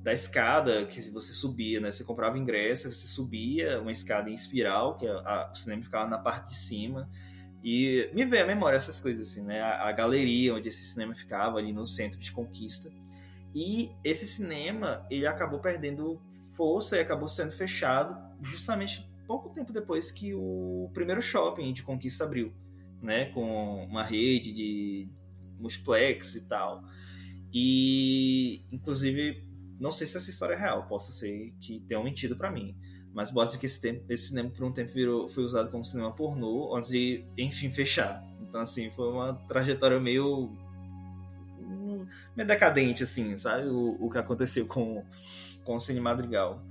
da escada que você subia, né? Você comprava ingresso, você subia uma escada em espiral, que a, a, o cinema ficava na parte de cima. E me veio a memória essas coisas, assim, né? A, a galeria onde esse cinema ficava, ali no centro de Conquista. E esse cinema, ele acabou perdendo força e acabou sendo fechado justamente pouco tempo depois que o primeiro shopping de Conquista abriu, né, com uma rede de multiplex e tal. E inclusive não sei se essa história é real, possa ser que tenham mentido para mim, mas boato que esse, tempo, esse cinema por um tempo virou, foi usado como cinema pornô antes de enfim fechar. Então assim, foi uma trajetória meio meio decadente assim, sabe? O, o que aconteceu com com o Cine Madrigal.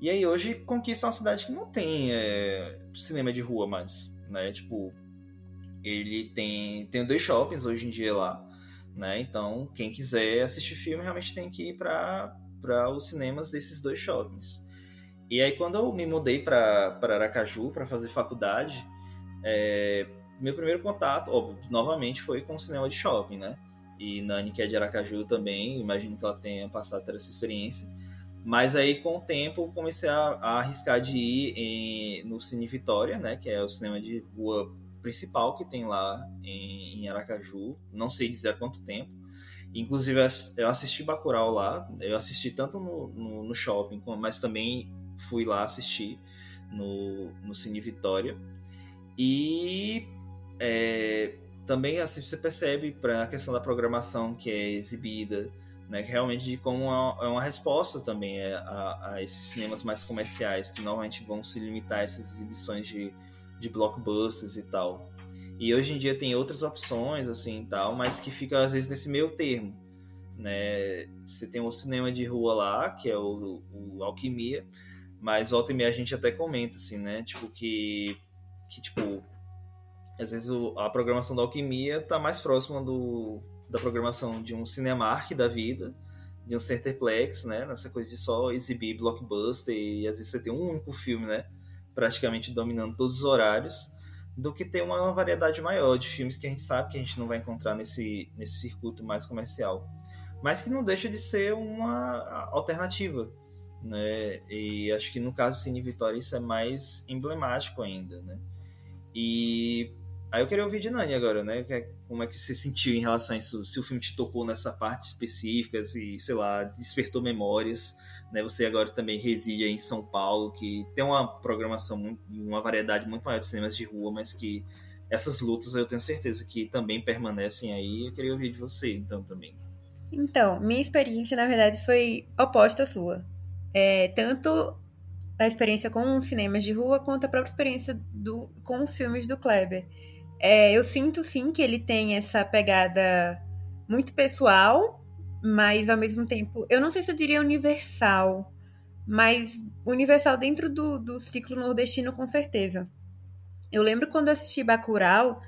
E aí hoje Conquista uma cidade que não tem é, cinema de rua mais, né? Tipo, ele tem, tem dois shoppings hoje em dia lá, né? Então, quem quiser assistir filme realmente tem que ir para os cinemas desses dois shoppings. E aí quando eu me mudei para Aracaju para fazer faculdade, é, meu primeiro contato, óbvio, novamente foi com o cinema de shopping, né? E Nani, que é de Aracaju também, imagino que ela tenha passado por essa experiência. Mas aí, com o tempo, comecei a, a arriscar de ir em, no Cine Vitória, né? Que é o cinema de rua principal que tem lá em, em Aracaju. Não sei dizer há quanto tempo. Inclusive, eu assisti Bacurau lá. Eu assisti tanto no, no, no shopping, mas também fui lá assistir no, no Cine Vitória. E é, também assim, você percebe para a questão da programação que é exibida, né, realmente de como é uma resposta também é, a, a, esses cinemas mais comerciais, que normalmente vão se limitar a essas exibições de, de blockbusters e tal. E hoje em dia tem outras opções, assim, tal, mas que fica às vezes nesse meio termo, né? Você tem o cinema de rua lá, que é o, o Alquimia, mas volta e meia a gente até comenta, assim, né? Tipo, que, que tipo, às vezes o, a programação da Alquimia tá mais próxima do, da programação de um Cinemark da vida, de um Centerplex, né? Nessa coisa de só exibir blockbuster e às vezes você tem um único filme, né? Praticamente dominando todos os horários, do que ter uma variedade maior de filmes que a gente sabe que a gente não vai encontrar nesse, nesse circuito mais comercial. Mas que não deixa de ser uma alternativa, né? E acho que no caso Cine Vitória isso é mais emblemático ainda, né? E Aí eu queria ouvir de Nani agora, né? É, como é que você sentiu em relação a isso? Se o filme te tocou nessa parte específica, se, sei lá, despertou memórias, né? Você agora também reside em São Paulo, que tem uma programação, uma variedade muito maior de cinemas de rua, mas que essas lutas eu tenho certeza que também permanecem aí. Eu queria ouvir de você, então, também. Então, minha experiência, na verdade, foi oposta à sua. É, tanto a experiência com os cinemas de rua, quanto a própria experiência do, com os filmes do Kleber. É, eu sinto sim que ele tem essa pegada muito pessoal, mas ao mesmo tempo, eu não sei se eu diria universal, mas universal dentro do, do ciclo nordestino com certeza. Eu lembro quando eu assisti Bacurau,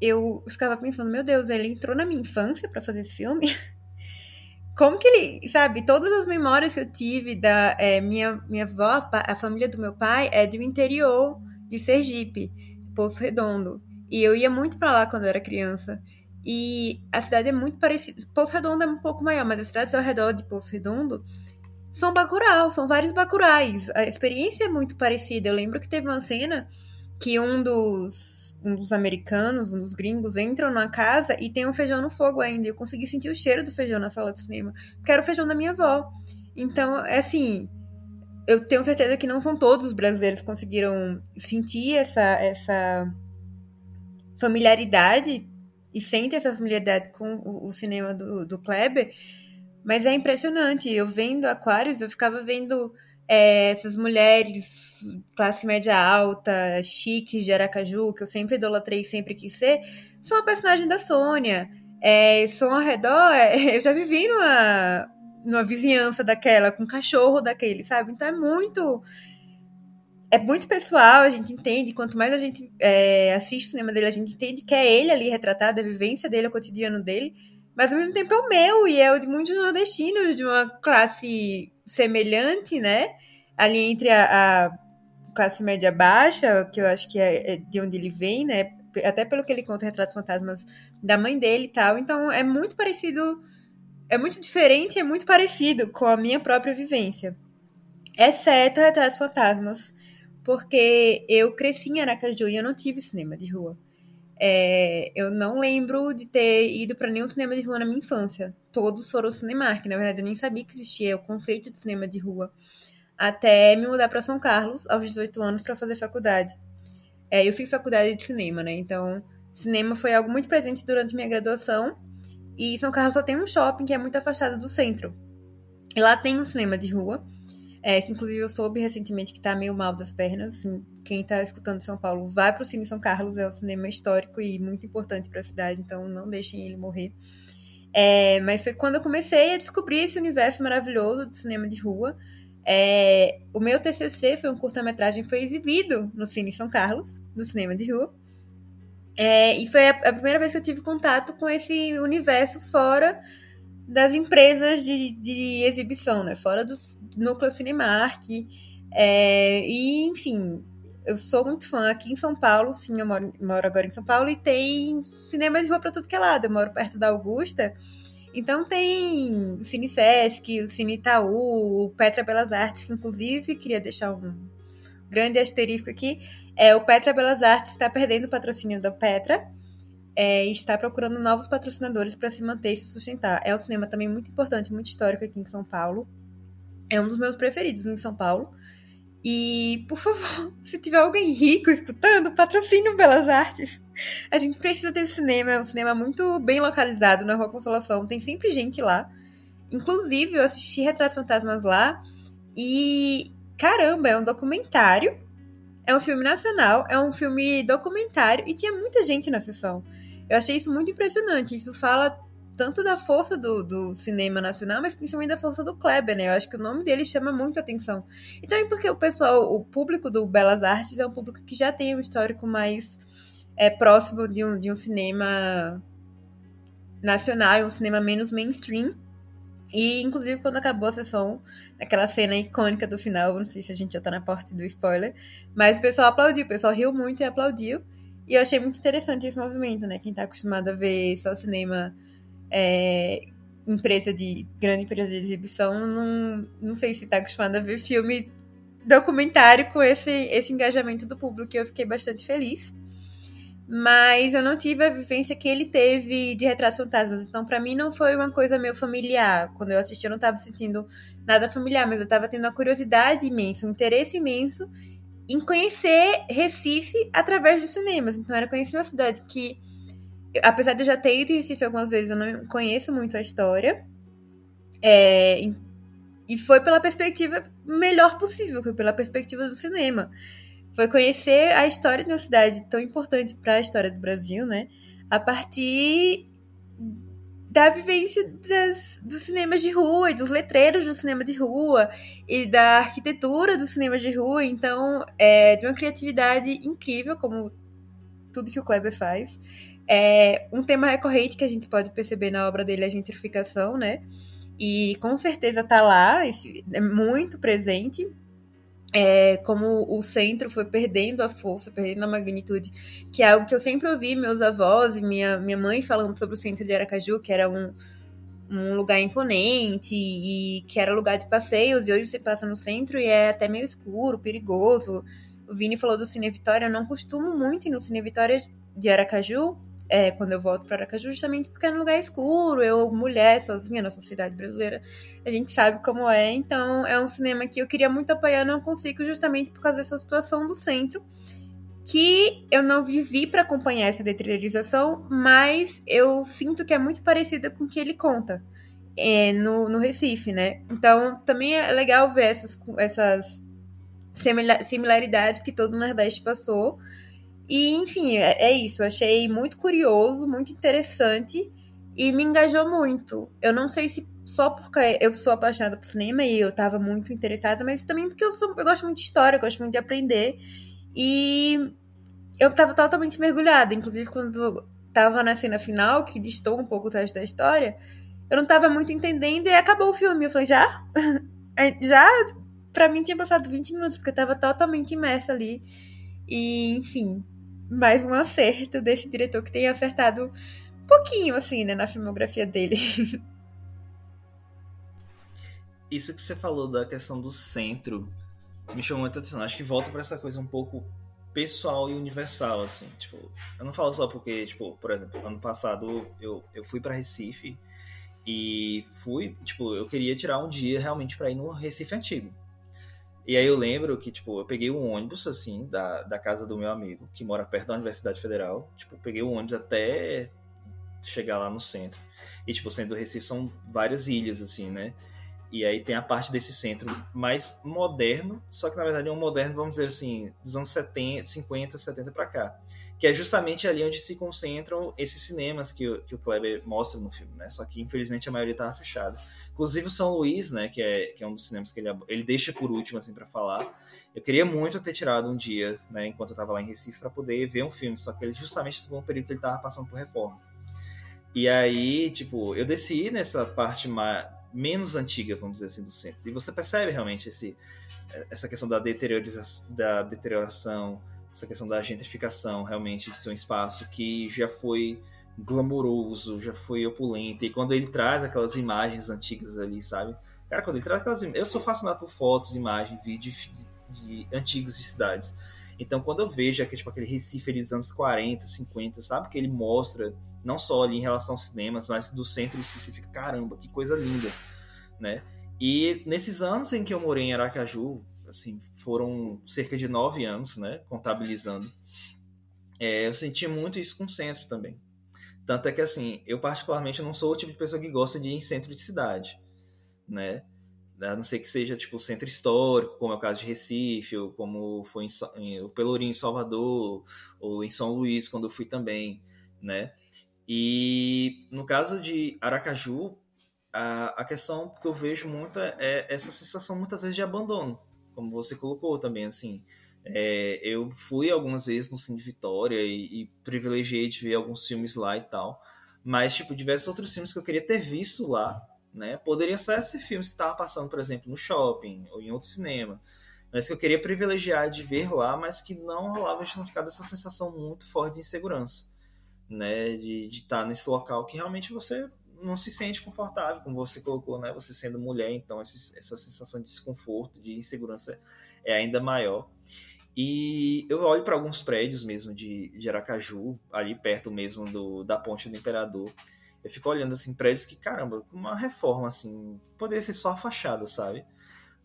eu ficava pensando, meu Deus, ele entrou na minha infância para fazer esse filme? Como que ele, sabe, todas as memórias que eu tive da é, minha, minha avó, a família do meu pai é do interior de Sergipe, Poço Redondo. E eu ia muito para lá quando eu era criança. E a cidade é muito parecida. Poço Redondo é um pouco maior, mas as cidades ao redor de Poço Redondo são Bacurau, são vários Bacurais. A experiência é muito parecida. Eu lembro que teve uma cena que um dos, um dos americanos, um dos gringos, entram na casa e tem um feijão no fogo ainda. Eu consegui sentir o cheiro do feijão na sala de cinema, porque era o feijão da minha avó. Então, é assim, eu tenho certeza que não são todos os brasileiros que conseguiram sentir essa, essa familiaridade e sente essa familiaridade com o, o cinema do, do Kleber, mas é impressionante. Eu vendo Aquários, eu ficava vendo é, essas mulheres classe média alta, chiques de Aracaju, que eu sempre idolatrei sempre quis ser, são a personagem da Sônia. É, som ao redor, é, eu já vivi numa, numa vizinhança daquela, com um cachorro daquele, sabe? Então é muito é muito pessoal, a gente entende. Quanto mais a gente é, assiste o cinema dele, a gente entende que é ele ali retratado, a vivência dele, o cotidiano dele. Mas ao mesmo tempo é o meu e é o de muitos nordestinos de uma classe semelhante, né? Ali entre a, a classe média baixa, que eu acho que é, é de onde ele vem, né? Até pelo que ele conta Retratos Fantasmas da mãe dele e tal. Então é muito parecido, é muito diferente, é muito parecido com a minha própria vivência. Exceto Retratos Fantasmas, porque eu cresci em Aracaju e eu não tive cinema de rua. É, eu não lembro de ter ido para nenhum cinema de rua na minha infância. Todos foram Cinemark. Na verdade, eu nem sabia que existia o conceito de cinema de rua. Até me mudar para São Carlos, aos 18 anos, para fazer faculdade. É, eu fiz faculdade de cinema, né? Então, cinema foi algo muito presente durante minha graduação. E São Carlos só tem um shopping que é muito afastado do centro. E lá tem um cinema de rua. É, que inclusive eu soube recentemente que tá meio mal das pernas. Assim, quem tá escutando São Paulo, vai pro Cine São Carlos, é um cinema histórico e muito importante para a cidade, então não deixem ele morrer. É, mas foi quando eu comecei a descobrir esse universo maravilhoso do cinema de rua. É, o meu TCC foi um curta-metragem foi exibido no Cine São Carlos, no cinema de rua. É, e foi a, a, primeira vez que eu tive contato com esse universo fora das empresas de, de exibição, né? Fora do núcleo Cinemark. É, e, enfim, eu sou muito fã aqui em São Paulo, sim, eu moro, moro agora em São Paulo, e tem cinemas de rua pra tudo que é lado. Eu moro perto da Augusta, Então tem o Cine Sesc, o Cine Itaú, o Petra Belas Artes, que inclusive queria deixar um grande asterisco aqui. É, o Petra Belas Artes está perdendo o patrocínio da Petra é, está procurando novos patrocinadores para se manter e se sustentar. É um cinema também muito importante, muito histórico aqui em São Paulo. É um dos meus preferidos em São Paulo. E, por favor, se tiver alguém rico escutando, patrocínio Belas Artes. A gente precisa desse cinema, é um cinema muito bem localizado na Rua Consolação, tem sempre gente lá. Inclusive, eu assisti Retratos Fantasmas lá e, caramba, é um documentário. É um filme nacional, é um filme documentário e tinha muita gente na sessão. Eu achei isso muito impressionante. Isso fala tanto da força do, do cinema nacional, mas principalmente da força do Kleber, né? Eu acho que o nome dele chama muito atenção. E também porque o pessoal, o público do Belas Artes é um público que já tem um histórico mais é, próximo de um, de um cinema nacional, um cinema menos mainstream. E, inclusive, quando acabou a sessão, aquela cena icônica do final, não sei se a gente já tá na parte do spoiler, mas o pessoal aplaudiu, o pessoal riu muito e aplaudiu. E eu achei muito interessante esse movimento, né? Quem tá acostumado a ver só cinema é, empresa de grande empresa de exibição, não, não sei se está acostumado a ver filme documentário com esse, esse engajamento do público, e eu fiquei bastante feliz. Mas eu não tive a vivência que ele teve de Retratos Fantasmas. Então, para mim, não foi uma coisa meio familiar. Quando eu assisti, eu não estava sentindo nada familiar, mas eu estava tendo uma curiosidade imensa, um interesse imenso em conhecer Recife através dos cinemas. Então, era conhecer uma cidade que apesar de eu já ter ido em Recife algumas vezes, eu não conheço muito a história. É, e foi pela perspectiva melhor possível, foi pela perspectiva do cinema. Foi conhecer a história de uma cidade tão importante para a história do Brasil, né? A partir da vivência das, dos cinemas de rua e dos letreiros do cinema de rua e da arquitetura dos cinemas de rua. Então, é de uma criatividade incrível, como tudo que o Kleber faz. É, um tema recorrente que a gente pode perceber na obra dele é a gentrificação, né? E com certeza tá lá, é muito presente. É, como o centro foi perdendo a força, perdendo a magnitude, que é algo que eu sempre ouvi meus avós e minha, minha mãe falando sobre o centro de Aracaju, que era um, um lugar imponente e que era lugar de passeios, e hoje você passa no centro e é até meio escuro, perigoso. O Vini falou do Cine Vitória, eu não costumo muito ir no Cine Vitória de Aracaju, é, quando eu volto para Aracaju, justamente porque é um lugar escuro, eu, mulher, sozinha na sociedade brasileira, a gente sabe como é. Então, é um cinema que eu queria muito apoiar, não consigo, justamente por causa dessa situação do centro, que eu não vivi para acompanhar essa deteriorização, mas eu sinto que é muito parecida com o que ele conta é, no, no Recife, né? Então, também é legal ver essas, essas similaridades que todo o Nordeste passou e, enfim, é, é isso. Eu achei muito curioso, muito interessante e me engajou muito. Eu não sei se só porque eu sou apaixonada por cinema e eu tava muito interessada, mas também porque eu, sou, eu gosto muito de história, eu gosto muito de aprender. E eu tava totalmente mergulhada. Inclusive, quando tava na cena final, que distou um pouco o resto da história, eu não tava muito entendendo e acabou o filme. Eu falei, já? já? Pra mim tinha passado 20 minutos, porque eu tava totalmente imersa ali. E, enfim, mais um acerto desse diretor que tem acertado pouquinho, assim, né, na filmografia dele. Isso que você falou da questão do centro me chamou muita atenção. Acho que volta para essa coisa um pouco pessoal e universal, assim. Tipo, eu não falo só porque, tipo, por exemplo, ano passado eu, eu fui para Recife e fui, tipo, eu queria tirar um dia realmente para ir no Recife Antigo. E aí eu lembro que, tipo, eu peguei um ônibus, assim, da, da casa do meu amigo, que mora perto da Universidade Federal. Tipo, peguei o um ônibus até chegar lá no centro. E, tipo, o centro do Recife são várias ilhas, assim, né? E aí tem a parte desse centro mais moderno, só que na verdade é um moderno, vamos dizer assim, dos anos 70, 50, 70 para cá que é justamente ali onde se concentram esses cinemas que, que o Kleber mostra no filme, né? Só que infelizmente a maioria estava fechada. Inclusive o São Luís, né, que é, que é um dos cinemas que ele, ele deixa por último assim para falar. Eu queria muito ter tirado um dia, né, enquanto eu estava lá em Recife para poder ver um filme, só que ele justamente foi um período que ele estava passando por reforma. E aí, tipo, eu desci nessa parte mais, menos antiga, vamos dizer assim, do centro. E você percebe realmente esse, essa questão da, deteriorização, da deterioração essa questão da gentrificação realmente de ser um espaço que já foi glamouroso, já foi opulento. E quando ele traz aquelas imagens antigas ali, sabe? Cara, quando ele traz aquelas Eu sou fascinado por fotos, imagens, vídeos de, de, antigos de cidades. Então, quando eu vejo aquele, tipo, aquele Recife dos anos 40, 50, sabe? Que ele mostra, não só ali em relação aos cinemas, mas do centro de Recife, fica, caramba, que coisa linda, né? E nesses anos em que eu morei em Aracaju, assim, foram cerca de nove anos, né? Contabilizando. É, eu senti muito isso com o centro também. Tanto é que, assim, eu particularmente não sou o tipo de pessoa que gosta de ir em centro de cidade, né? A não ser que seja, tipo, centro histórico, como é o caso de Recife, ou como foi em, o Pelourinho em Salvador, ou em São Luís, quando eu fui também, né? E no caso de Aracaju, a, a questão que eu vejo muito é, é essa sensação, muitas vezes, de abandono, como você colocou também, assim. É, eu fui algumas vezes no Cine Vitória e, e, privilegiei de ver alguns filmes lá e tal. Mas, tipo, diversos outros filmes que eu queria ter visto lá, né? Poderiam ser esses filmes que estavam passando, por exemplo, no shopping ou em outro cinema. Mas que eu queria privilegiar de ver lá, mas que não rolava justificado essa sensação muito forte de insegurança, né? De, estar nesse local que realmente você não se sente confortável, como você colocou, né? Você sendo mulher, então essa sensação de desconforto, de insegurança é ainda maior. E eu olho para alguns prédios mesmo de, de Aracaju, ali perto mesmo do, da Ponte do Imperador. Eu fico olhando assim, prédios que, caramba, uma reforma assim, poderia ser só a fachada, sabe?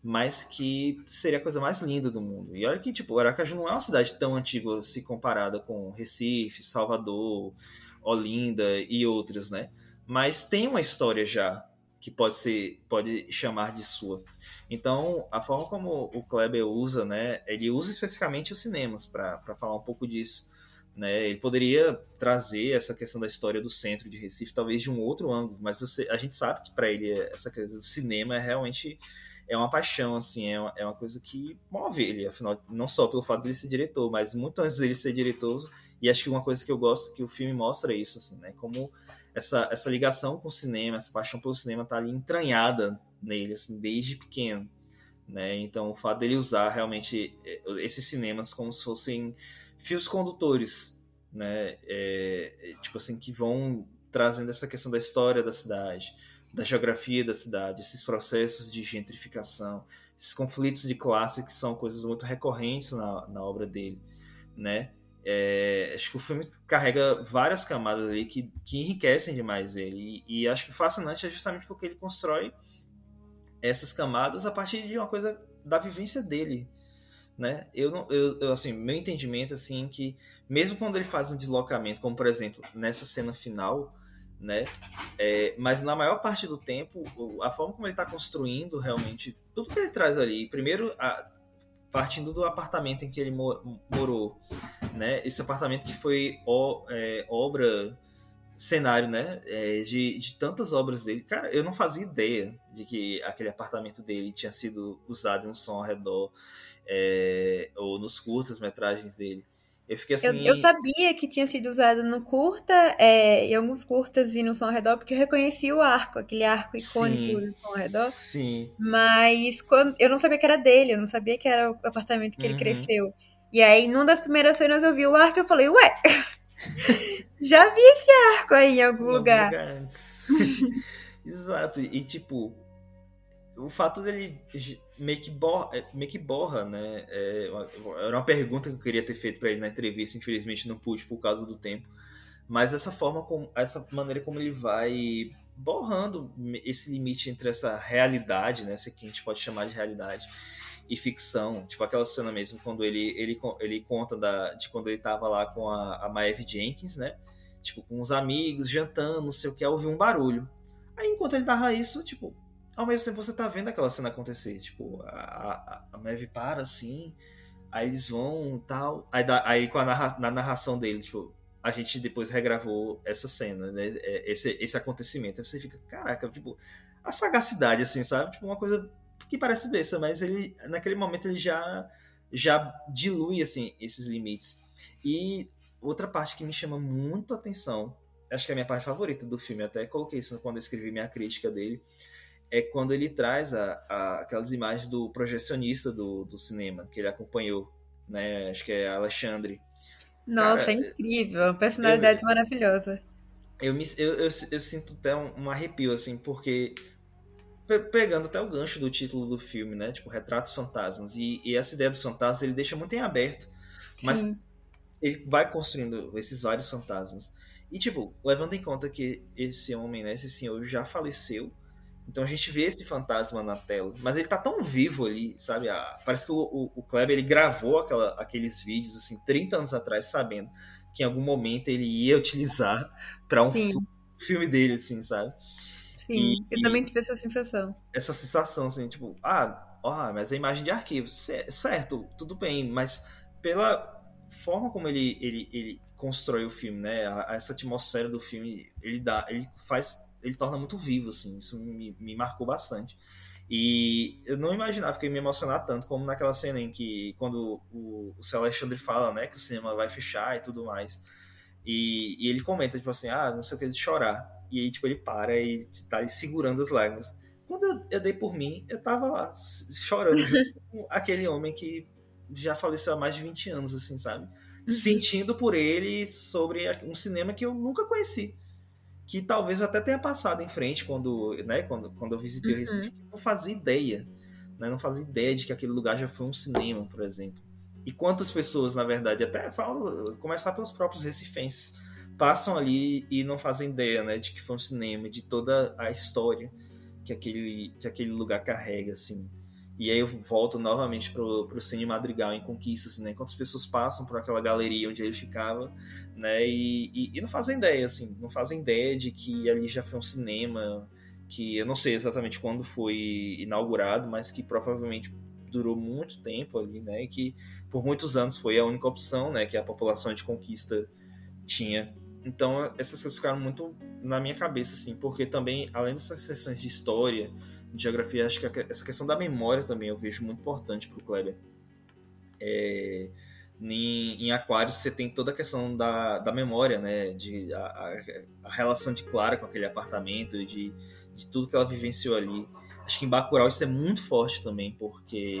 Mas que seria a coisa mais linda do mundo. E olha que, tipo, Aracaju não é uma cidade tão antiga se comparada com Recife, Salvador, Olinda e outras, né? Mas tem uma história já que pode ser pode chamar de sua. Então, a forma como o Kleber usa, né, ele usa especificamente os cinemas para falar um pouco disso. Né? Ele poderia trazer essa questão da história do centro de Recife, talvez de um outro ângulo, mas a gente sabe que para ele essa coisa do cinema é realmente é uma paixão, assim, é uma, é uma coisa que move ele, afinal, não só pelo fato de ele ser diretor, mas muito antes dele ser diretor, e acho que uma coisa que eu gosto que o filme mostra é isso, assim, né? Como essa, essa ligação com o cinema, essa paixão pelo cinema tá ali entranhada nele, assim, desde pequeno. Né? Então, o fato dele usar realmente eh, esses cinemas como se fossem fios condutores, né? É, tipo assim, que vão trazendo essa questão da história da cidade, da geografia da cidade, esses processos de gentrificação, esses conflitos de classe que são coisas muito recorrentes na, na obra dele, né? É, acho que o filme carrega várias camadas ali que, que enriquecem demais ele. E, e, acho que o fascinante é justamente porque ele constrói essas camadas a partir de uma coisa da vivência dele. Né? Eu, eu, eu assim, meu entendimento assim que mesmo quando ele faz um deslocamento, como por exemplo nessa cena final, né? É, mas na maior parte do tempo, a forma como ele está construindo realmente tudo que ele traz ali, primeiro a, partindo do apartamento em que ele morou, né? Esse apartamento que foi o, é, obra, cenário, né? É, de, de tantas obras dele. Cara, eu não fazia ideia de que aquele apartamento dele tinha sido usado em um som ao redor, é, ou nos curtas-metragens dele. Eu fiquei assim. Eu, eu, sabia que tinha sido usado no curta, é, em alguns curtas e no som ao redor, porque eu reconheci o arco, aquele arco icônico sim, do som ao redor. Sim. Mas quando, eu não sabia que era dele, eu não sabia que era o apartamento que uhum. ele cresceu. E aí, numa das primeiras cenas, eu vi o arco e eu falei, ué, já vi esse arco aí em algum, lugar. lugar antes. Exato. E tipo, o fato dele meio que borra, é, meio que borra né? É, era uma pergunta que eu queria ter feito para ele na entrevista, infelizmente não pude por causa do tempo. Mas essa forma como, essa maneira como ele vai borrando esse limite entre essa realidade, né? Essa que a gente pode chamar de realidade e ficção, tipo aquela cena mesmo quando ele ele, ele conta da, de quando ele tava lá com a, a Maeve Jenkins, né? Tipo, com os amigos, jantando, não sei o que, ouviu um barulho. Aí enquanto ele tava isso, tipo, ao mesmo tempo você tá vendo aquela cena acontecer. Tipo, a, a, a Maeve para assim, aí eles vão tal. Aí, aí com a narra, na narração dele, tipo, a gente depois regravou essa cena, né? É, esse, esse acontecimento. Aí você fica, caraca, tipo, a sagacidade, assim, sabe? Tipo, uma coisa que parece besta, mas ele, naquele momento, ele já, já dilui, assim, esses limites. E outra parte que me chama muito atenção, acho que é a minha parte favorita do filme, até coloquei isso quando eu escrevi minha crítica dele, é quando ele traz a, a, aquelas imagens do projecionista do, do cinema que ele acompanhou, né? Acho que é Alexandre. Nossa, Cara, é incrível, personalidade eu, maravilhosa. eu, me, eu, eu, eu sinto até um, um arrepio, assim, porque pe- pegando até o gancho do título do filme, né? Tipo, Retratos Fantasmas. E, e essa ideia dos fantasmas ele deixa muito em aberto. Mas Sim. ele vai construindo esses vários fantasmas. E, tipo, levando em conta que esse homem, né, esse senhor já faleceu, então a gente vê esse fantasma na tela, mas ele tá tão vivo ali, sabe? Ah, parece que o, o, o Kleber ele gravou aquela, aqueles vídeos, assim, 30 anos atrás, sabendo que em algum momento ele ia utilizar para um Sim. fi- filme dele, assim, sabe? Sim, E- eu também tive essa sensação. essa sensação, assim, tipo, ah, ó, mas é imagem de arquivo, certo, tudo bem, mas pela forma como ele, ele, ele constrói o filme, né, essa atmosfera do filme, ele dá, ele faz, ele torna muito vivo, assim, isso me, me marcou bastante. E eu não imaginava que eu ia me emocionar tanto como naquela cena em que, quando o, o seu Alexandre fala, né, que o cinema vai fechar e tudo mais, e, e ele comenta, tipo assim, ah, não sei o que, de chorar. E aí, tipo, ele para e tá ali segurando as lágrimas. Quando eu, eu dei por mim, eu tava lá, chorando, com aquele homem que já faleceu há mais de 20 anos, assim, sabe? Sentindo por ele sobre um cinema que eu nunca conheci. Que talvez até tenha passado em frente quando, né, quando, quando eu visitei o Uhum. Recife. Não fazia ideia. Né? Não fazia ideia de que aquele lugar já foi um cinema, por exemplo. E quantas pessoas, na verdade, até falo, começar pelos próprios recifenses, passam ali e não fazem ideia, né, de que foi um cinema, de toda a história que aquele, que aquele lugar carrega, assim. E aí eu volto novamente pro, pro Cine Madrigal em Conquistas, né, quantas pessoas passam por aquela galeria onde ele ficava, né, e, e, e não fazem ideia, assim, não fazem ideia de que ali já foi um cinema, que eu não sei exatamente quando foi inaugurado, mas que provavelmente durou muito tempo ali, né, e que por muitos anos foi a única opção, né, que a população de Conquista tinha. Então, essas coisas ficaram muito na minha cabeça, assim, porque também, além dessas questões de história, de geografia, acho que essa questão da memória também eu vejo muito importante pro Kleber. É, em, em Aquários você tem toda a questão da, da memória, né, de a, a- relação de Clara com aquele apartamento, de, de tudo que ela vivenciou ali. Acho que em Bacurau isso é muito forte também, porque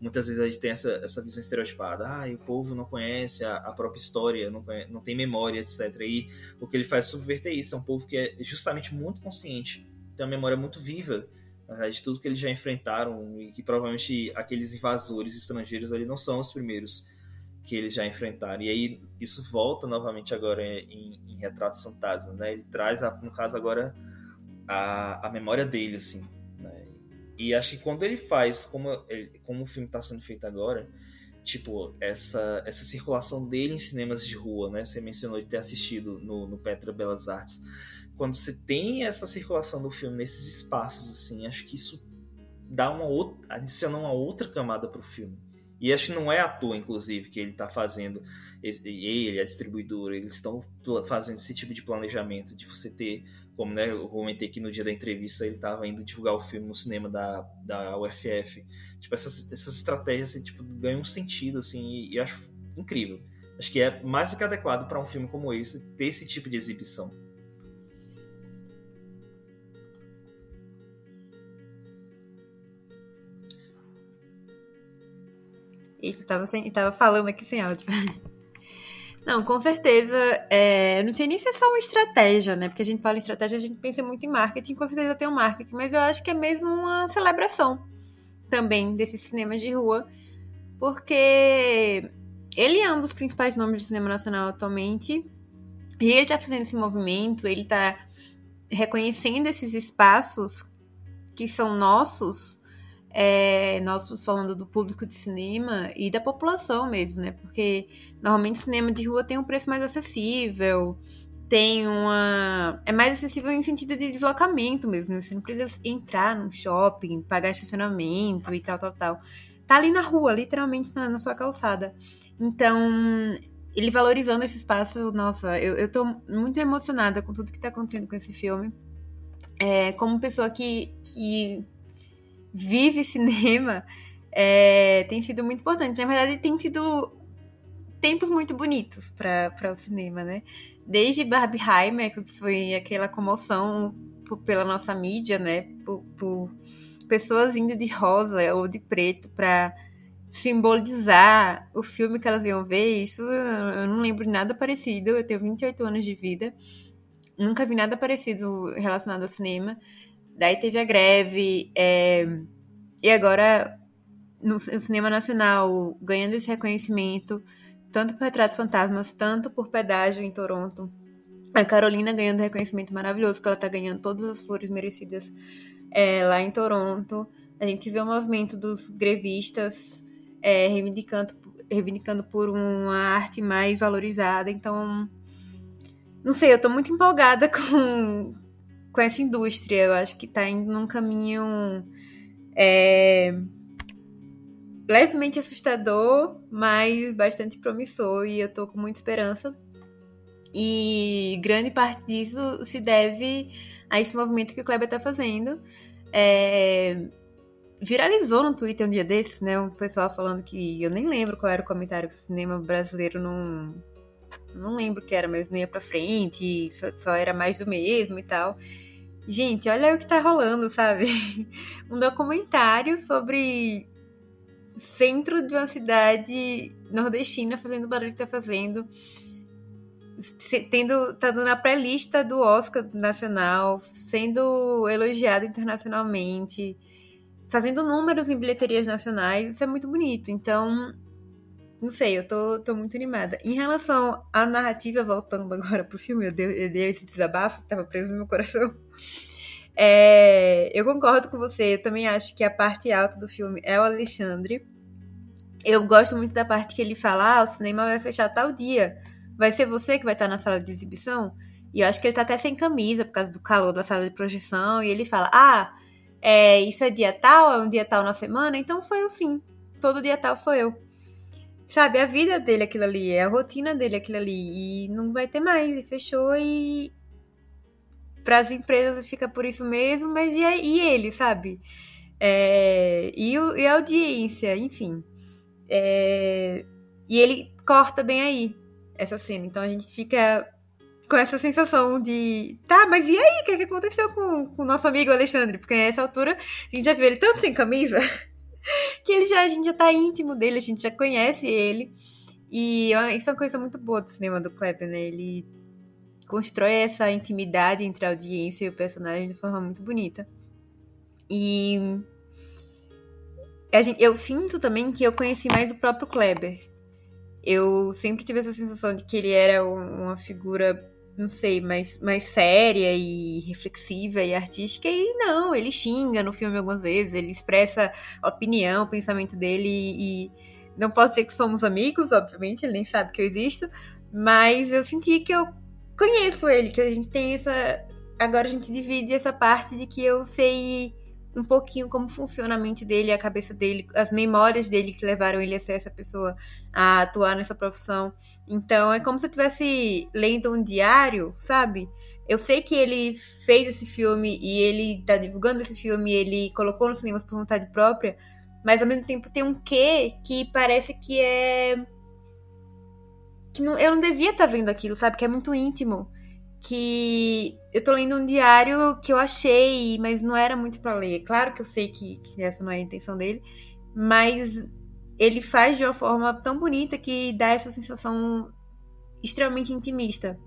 muitas vezes a gente tem essa, essa visão estereotipada. Ah, o povo não conhece a, a própria história, não, conhe- não tem memória, etc. E o que ele faz é subverter isso. É um povo que é justamente muito consciente, tem uma memória muito viva de tudo que eles já enfrentaram e que provavelmente aqueles invasores estrangeiros ali não são os primeiros que eles já enfrentaram. E aí isso volta novamente agora em, em Retratos Fantasmas, né? Ele traz, no caso agora, a, a memória dele, assim, né? E acho que quando ele faz, como, ele- como o filme está sendo feito agora, tipo, essa, essa circulação dele em cinemas de rua, né? Você mencionou de ter assistido no, no Petra Belas Artes. Quando você tem essa circulação do filme nesses espaços, assim, acho que isso dá uma outra, adiciona uma outra camada pro filme. E acho que não é à toa, inclusive, que ele tá fazendo, ele, a distribuidora, eles estão fazendo esse tipo de planejamento, de você ter, como né, eu comentei que no dia da entrevista ele tava indo divulgar o filme no cinema da, da UFF. Tipo, essas, essas estratégias, assim, tipo, ganham um sentido, assim, e, e acho incrível. Acho que é mais do que adequado para um filme como esse ter esse tipo de exibição. Isso, tava, sem, tava falando aqui sem áudio. Não, com certeza. É, não sei nem se é só uma estratégia, né? Porque a gente fala em estratégia, a gente pensa muito em marketing, com certeza tem um marketing, mas eu acho que é mesmo uma celebração também desses cinemas de rua, porque ele é um dos principais nomes do cinema nacional atualmente, e ele tá fazendo esse movimento, ele tá reconhecendo esses espaços que são nossos, é, nossos falando do público de cinema e da população mesmo, né? Porque normalmente cinema de rua tem um preço mais acessível, tem uma. É mais acessível em sentido de deslocamento mesmo. né? Você não precisa entrar num shopping, pagar estacionamento e tal, tal, tal. Tá ali na rua, literalmente na sua calçada. Então, ele valorizando esse espaço, nossa, eu, eu tô muito emocionada com tudo que tá acontecendo com esse filme. É, como pessoa que, que vive cinema, é, tem sido muito importante. Na verdade, tem sido tempos muito bonitos para o cinema, né? Desde Barbieheimer, que foi aquela comoção por, pela nossa mídia, né? Por, por, pessoas indo de rosa ou de preto para simbolizar o filme que elas iam ver. Isso eu não lembro nada parecido. Eu tenho 28 anos de vida. nunca vi nada parecido relacionado ao cinema. Daí teve a greve, é, e agora no cinema nacional ganhando esse reconhecimento, tanto por Retratos Fantasmas, tanto por Pedágio em Toronto. A Carolina ganhando reconhecimento maravilhoso, que ela tá ganhando todas as flores merecidas é, lá em Toronto. A gente vê o movimento dos grevistas é, reivindicando, reivindicando por uma arte mais valorizada. Então, não sei, eu tô muito empolgada com, com essa indústria. Eu acho que tá indo num caminho é, levemente assustador, mas bastante promissor e eu tô com muita esperança. E grande parte disso se deve a esse movimento que o Kleber tá fazendo. É, viralizou no Twitter um dia desses, né? Um pessoal falando que eu nem lembro qual era o comentário que o cinema brasileiro não. Não lembro o que era, mas não ia pra frente, só, só era mais do mesmo e tal. Gente, olha o que tá rolando, sabe? Um documentário sobre centro de uma cidade nordestina fazendo o barulho que tá fazendo. Tendo, tá na pré-lista do Oscar nacional, sendo elogiado internacionalmente fazendo números em bilheterias nacionais, isso é muito bonito. Então, não sei, eu tô, tô muito animada. Em relação à narrativa, voltando agora pro filme, eu dei, eu dei esse desabafo que tava preso no meu coração. É, eu concordo com você, eu também acho que a parte alta do filme é o Alexandre. Eu gosto muito da parte que ele fala: ah, o cinema vai fechar tal dia. Vai ser você que vai estar na sala de exibição? E eu acho que ele tá até sem camisa por causa do calor da sala de projeção. E ele fala: ah, é, isso é dia tal, é um dia tal na semana, então sou eu sim. Todo dia tal sou eu. Sabe, a vida dele aquilo ali, é a rotina dele aquilo ali. E não vai ter mais, e fechou e. Para as empresas fica por isso mesmo, mas e, e ele, sabe? É, e, o, e a audiência, enfim. É, e ele corta bem aí essa cena. Então a gente fica com essa sensação de, tá, mas e aí? O que, é que aconteceu com, o nosso amigo Alexandre? Porque nessa altura a gente já viu ele tanto sem camisa que ele já, a gente já tá íntimo dele, a gente já conhece ele. E isso é uma coisa muito boa do cinema do Kleber, né? Ele constrói essa intimidade entre a audiência e o personagem de forma muito bonita. E gente, eu sinto também que eu conheci mais o próprio Kleber. Eu sempre tive essa sensação de que ele era uma figura não sei, mais, mais séria e reflexiva e artística. E não, ele xinga no filme algumas vezes, ele expressa opinião, pensamento dele e não posso dizer que somos amigos, obviamente, ele nem sabe que eu existo, mas eu senti que eu conheço ele, que a gente tem essa. Agora a gente divide essa parte de que eu sei um pouquinho como funciona a mente dele, a cabeça dele, as memórias dele que levaram ele a ser essa pessoa, a atuar nessa profissão. Então é como se eu estivesse lendo um diário, sabe? Eu sei que ele fez esse filme e ele tá divulgando esse filme, ele colocou nos cinemas por vontade própria, mas ao mesmo tempo tem um quê que parece que é. que não, eu não devia estar tá vendo aquilo, sabe? Que é muito íntimo. Que eu tô lendo um diário que eu achei, mas não era muito para ler. Claro que eu sei que, que essa não é a intenção dele, mas ele faz de uma forma tão bonita que dá essa sensação extremamente intimista.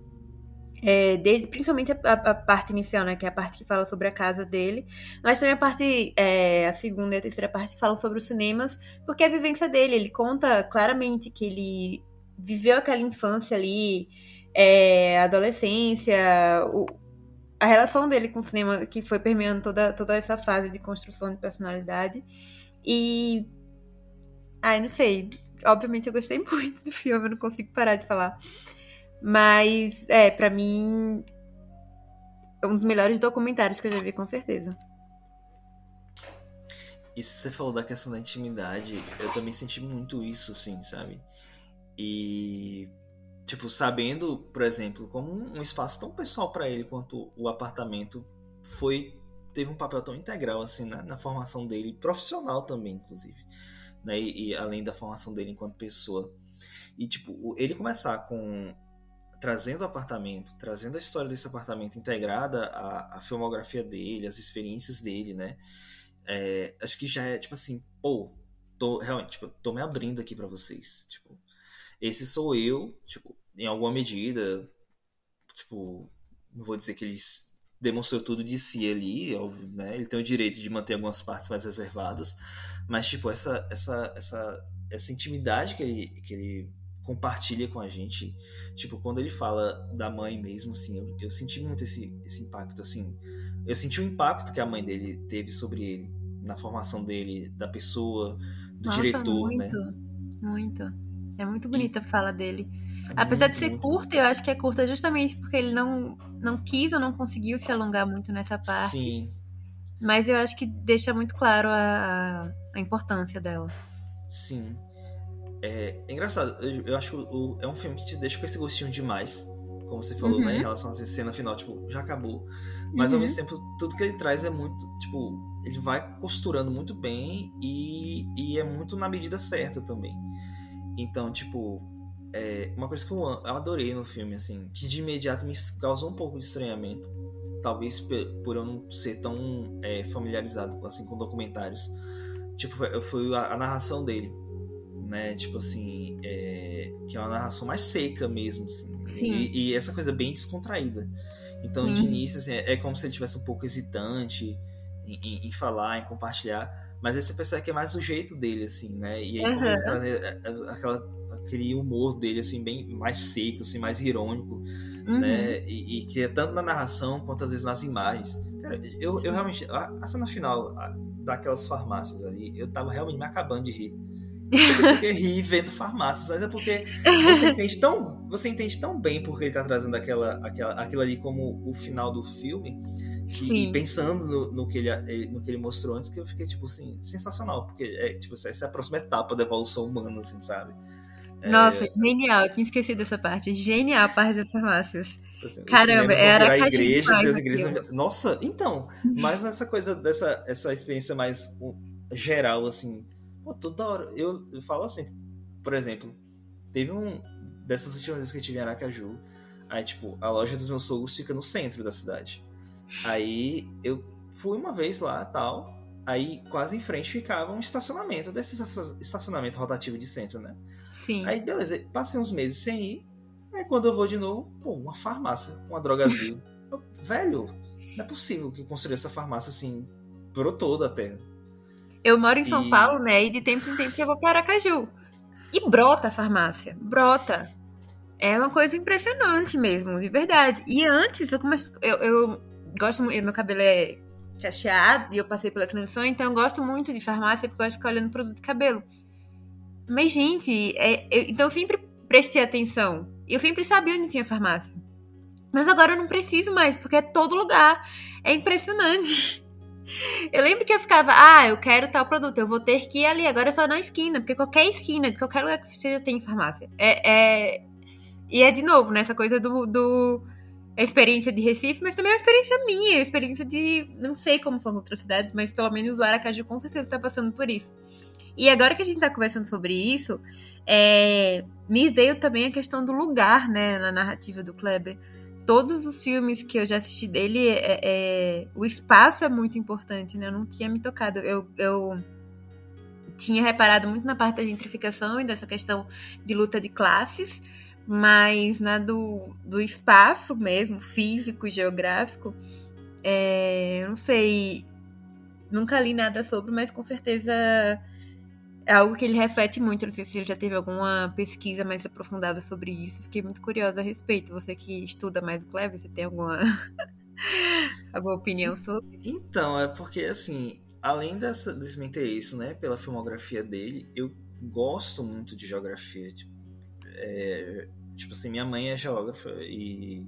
É, desde, principalmente a, a, parte inicial, né? Que é a parte que fala sobre a casa dele. Mas também a parte, é, a segunda e a terceira parte falam sobre os cinemas, porque é a vivência dele. Ele conta claramente que ele viveu aquela infância ali, é, adolescência, o, a relação dele com o cinema que foi permeando toda, toda essa fase de construção de personalidade. E Ai, não sei. Obviamente eu gostei muito do filme, eu não consigo parar de falar. Mas, é, para mim, é um dos melhores documentários que eu já vi, com certeza. E você falou da questão da intimidade, eu também senti muito isso, sim, sabe? E, tipo, sabendo, por exemplo, como um espaço tão pessoal para ele quanto o apartamento foi teve um papel tão integral assim na, na formação dele, profissional também, inclusive né? E, e, além da formação dele enquanto pessoa. E tipo, ele começar com trazendo o apartamento, trazendo a história desse apartamento integrada à, à filmografia dele, às experiências dele, né? É, acho que já é tipo assim, pô, tô realmente, tipo, tô me abrindo aqui para vocês, tipo, esse sou eu, tipo, em alguma medida, tipo, não vou dizer que ele demonstrou tudo de si ali, óbvio, né? Ele tem o direito de manter algumas partes mais reservadas, mas tipo essa essa essa essa intimidade que ele que ele compartilha com a gente, tipo quando ele fala da mãe mesmo, assim, eu, eu senti muito esse esse impacto, assim, eu senti o impacto que a mãe dele teve sobre ele na formação dele, da pessoa, do Nossa, diretor, muito, né? Muito. É muito bonita a fala dele. É Apesar de ser muito curta, eu acho que é curta justamente porque ele não, não quis ou não conseguiu se alongar muito nessa parte. Sim, Mas eu acho que deixa muito claro a, a importância dela. sim. É, é engraçado, eu, eu acho que o- é um filme que te deixa com esse gostinho demais, como você falou, Uhum. né, em relação a essa cena final, tipo, já acabou. Mas ao Uhum. mesmo tempo, tudo que ele traz é muito, tipo, ele vai costurando muito bem e, e é muito na medida certa também. Então, tipo, é uma coisa que eu, adorei no filme, assim, que de imediato me causou um pouco de estranhamento. Talvez por eu não ser tão é, familiarizado assim, com documentários. Tipo, foi, foi a, a narração dele. Né? Tipo assim, é, que é uma narração mais seca mesmo. Assim, Sim. E, e essa coisa bem descontraída. Então, de Uhum. início, assim, é, é como se ele tivesse um pouco hesitante em, em- em falar, em compartilhar. Mas aí você percebe que é mais do jeito dele, assim, né? E aí, como ele traz aquela, aquele humor dele, assim, bem mais seco, assim, mais irônico, Uhum. né? E, e que é tanto na narração quanto às vezes nas imagens. Cara, eu, eu realmente. A, a cena final a- daquelas farmácias ali, eu tava realmente me acabando de rir. Porque ri vendo farmácias, mas é porque você entende tão, você entende tão bem porque ele tá trazendo aquela, aquela, aquilo ali como o final do filme, que, e pensando no, no que ele, ele- no que ele mostrou antes, que eu fiquei, tipo assim, sensacional, porque é, tipo, essa é a próxima etapa da evolução humana, assim, sabe? É, Nossa, genial. Eu tinha esquecido dessa parte. Genial a parte das farmácias. Assim, os Caramba, era demais e as igrejas. Nossa, então, mas essa coisa dessa essa experiência mais geral, assim, pô, toda hora. Eu, eu falo assim, por exemplo, teve um. Dessas últimas vezes que eu estive em Aracaju, aí, tipo, a loja dos meus sogros fica no centro da cidade. Aí eu fui uma vez lá tal. Aí quase em frente ficava um estacionamento, desse esta- estacionamento rotativo de centro, né? Sim. Aí, beleza, passei uns meses sem ir. Aí, quando eu vou de novo, pô, uma farmácia, uma drogazil. Eu, Velho, não é possível que construiu essa farmácia assim, brotou da terra. Eu moro em São E- Paulo, né? E de tempos em tempos eu vou para Aracaju. E brota a farmácia. Brota. É uma coisa impressionante mesmo, de verdade. E antes, eu, comece... eu, eu gosto muito. Meu cabelo é cacheado e eu passei pela transição, então eu gosto muito de farmácia porque eu gosto de ficar olhando produto de cabelo. Mas, gente, é- eu- então eu sempre prestei atenção. Eu sempre sabia onde tinha farmácia. Mas agora eu não preciso mais, porque é todo lugar. É impressionante. Eu lembro que eu ficava, ah, eu quero tal produto, eu vou ter que ir ali, agora é só na esquina, porque qualquer esquina, de qualquer lugar que seja tem farmácia. É, é... E é de novo, né, essa coisa do, do... a experiência de Recife, mas também é uma experiência minha, a experiência de. Não sei como são as outras cidades, mas pelo menos Aracaju com certeza tá passando por isso. E agora que a gente tá conversando sobre isso, é, me veio também a questão do lugar, né, na narrativa do Kleber todos os filmes que eu já assisti dele, é, é- o espaço é muito importante, né? Eu não tinha me tocado. Eu, eu tinha reparado muito na parte da gentrificação e dessa questão de luta de classes, mas na do, do espaço mesmo, físico e geográfico, é, não sei. Nunca li nada sobre, mas com certeza é algo que ele reflete muito. Não sei se já teve alguma pesquisa mais aprofundada sobre isso. Fiquei muito curiosa a respeito. Você que estuda mais o Kleber, você tem alguma, alguma opinião sobre? Então, é porque, assim, além dessa, desse meu interesse, né, pela filmografia dele, eu gosto muito de geografia. Tipo, é, tipo assim, minha mãe é geógrafa e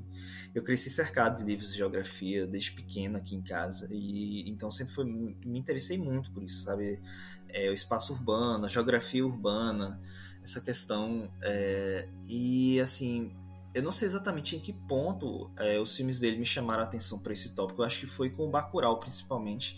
eu cresci cercado de livros de geografia desde pequeno aqui em casa. E então sempre foi, me interessei muito por isso, sabe? É, o espaço urbano, a geografia urbana, essa questão. é, e, assim, eu não sei exatamente em que ponto é, os filmes dele me chamaram a atenção para esse tópico. Eu acho que foi com o Bacurau, principalmente.